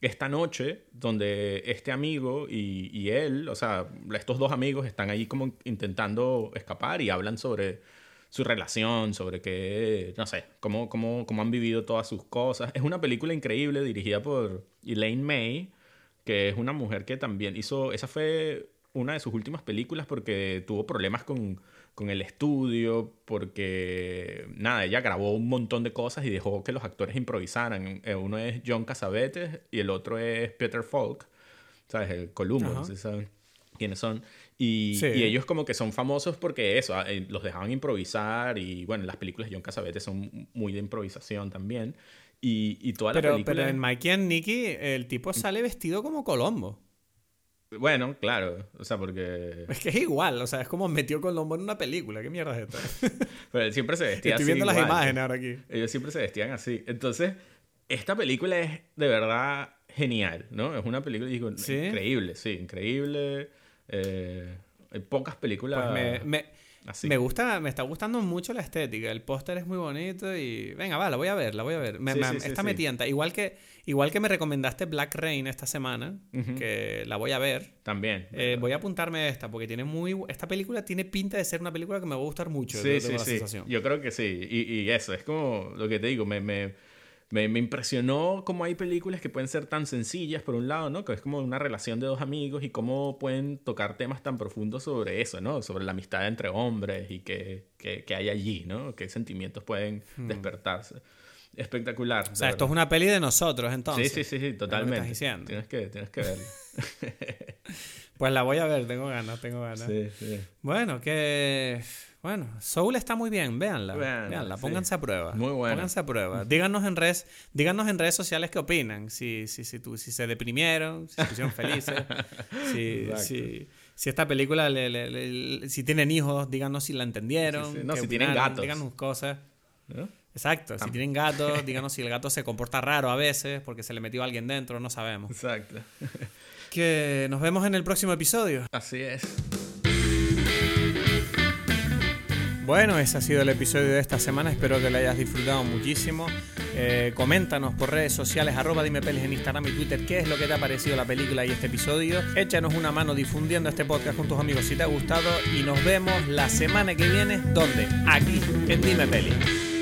esta noche donde este amigo y, y él o sea estos dos amigos están ahí como intentando escapar y hablan sobre su relación, sobre que, no sé, cómo, cómo, cómo han vivido todas sus cosas. Es una película increíble dirigida por Elaine May, que es una mujer que también hizo, esa fue una de sus últimas películas porque tuvo problemas con, con el estudio, porque, nada, ella grabó un montón de cosas y dejó que los actores improvisaran. Eh, Uno es John Cassavetes y el otro es Peter Falk, ¿sabes? El Columbo, no sé si saben quiénes son. Y, Sí. y ellos como que son famosos porque eso, ah, eh, los dejaban improvisar y bueno, las películas de John Cassavetes son muy de improvisación también. Y, y toda la Pero, película... pero en Mikey and Nicky el tipo sale vestido como Colombo. Bueno, claro, o sea, porque... Es que es igual, o sea, es como metió Colombo en una película. ¿Qué mierda es esto? (laughs) Pero él siempre se vestía Estoy así viendo las imágenes ahora aquí. Ellos siempre se vestían así. Entonces, esta película es de verdad genial, ¿no? Es una película, digo, ¿Sí? increíble, sí, increíble. Eh, hay pocas películas Pues me, me, así. me gusta, me está gustando mucho la estética. El póster es muy bonito y. Venga, va, la voy a ver, la voy a ver. Me- Sí, esta sí. me tienta. Igual que, igual que me recomendaste Black Rain esta semana, que la voy a ver. También. Eh, voy a apuntarme esta porque tiene muy esta película tiene pinta de ser una película que me va a gustar mucho Sí, tengo sí, sí. Yo creo que sí. Y, y eso, es como lo que te digo, me, me, me, impresionó cómo hay películas que pueden ser tan sencillas, por un lado, ¿no? Que es como una relación de dos amigos y cómo pueden tocar temas tan profundos sobre eso, ¿no? Sobre la amistad entre hombres y que, que, que hay allí, ¿no? Qué sentimientos pueden despertarse. Espectacular. Hmm. o sea esto es una peli de nosotros entonces Sí, sí, sí, sí, lo que totalmente. estás diciendo. Tienes que, tienes que verlo. (laughs) pues la voy a ver tengo ganas tengo ganas sí, sí. bueno que bueno Soul está muy bien véanla Véanla, véanla sí. pónganse a prueba Muy buena. pónganse a prueba díganos en redes díganos en redes sociales qué opinan si si si, tú- si se deprimieron si se pusieron felices (laughs) si, si si esta película le- le- le- si tienen hijos díganos si la entendieron Sí, sí. No, qué si tienen gatos. díganos cosas ¿No? Exacto, si tienen gatos, (laughs) díganos si el gato se comporta raro a veces porque se le metió alguien dentro, no sabemos. Exacto. Que nos vemos en el próximo episodio. Así es. Bueno, ese ha sido el episodio de esta semana, espero que lo hayas disfrutado muchísimo. Eh, coméntanos por redes sociales, arroba dime pelis en Instagram y Twitter, qué es lo que te ha parecido la película y este episodio. Échanos una mano difundiendo este podcast con tus amigos si te ha gustado y nos vemos la semana que viene, ¿dónde? Aquí, en Dime Pelis.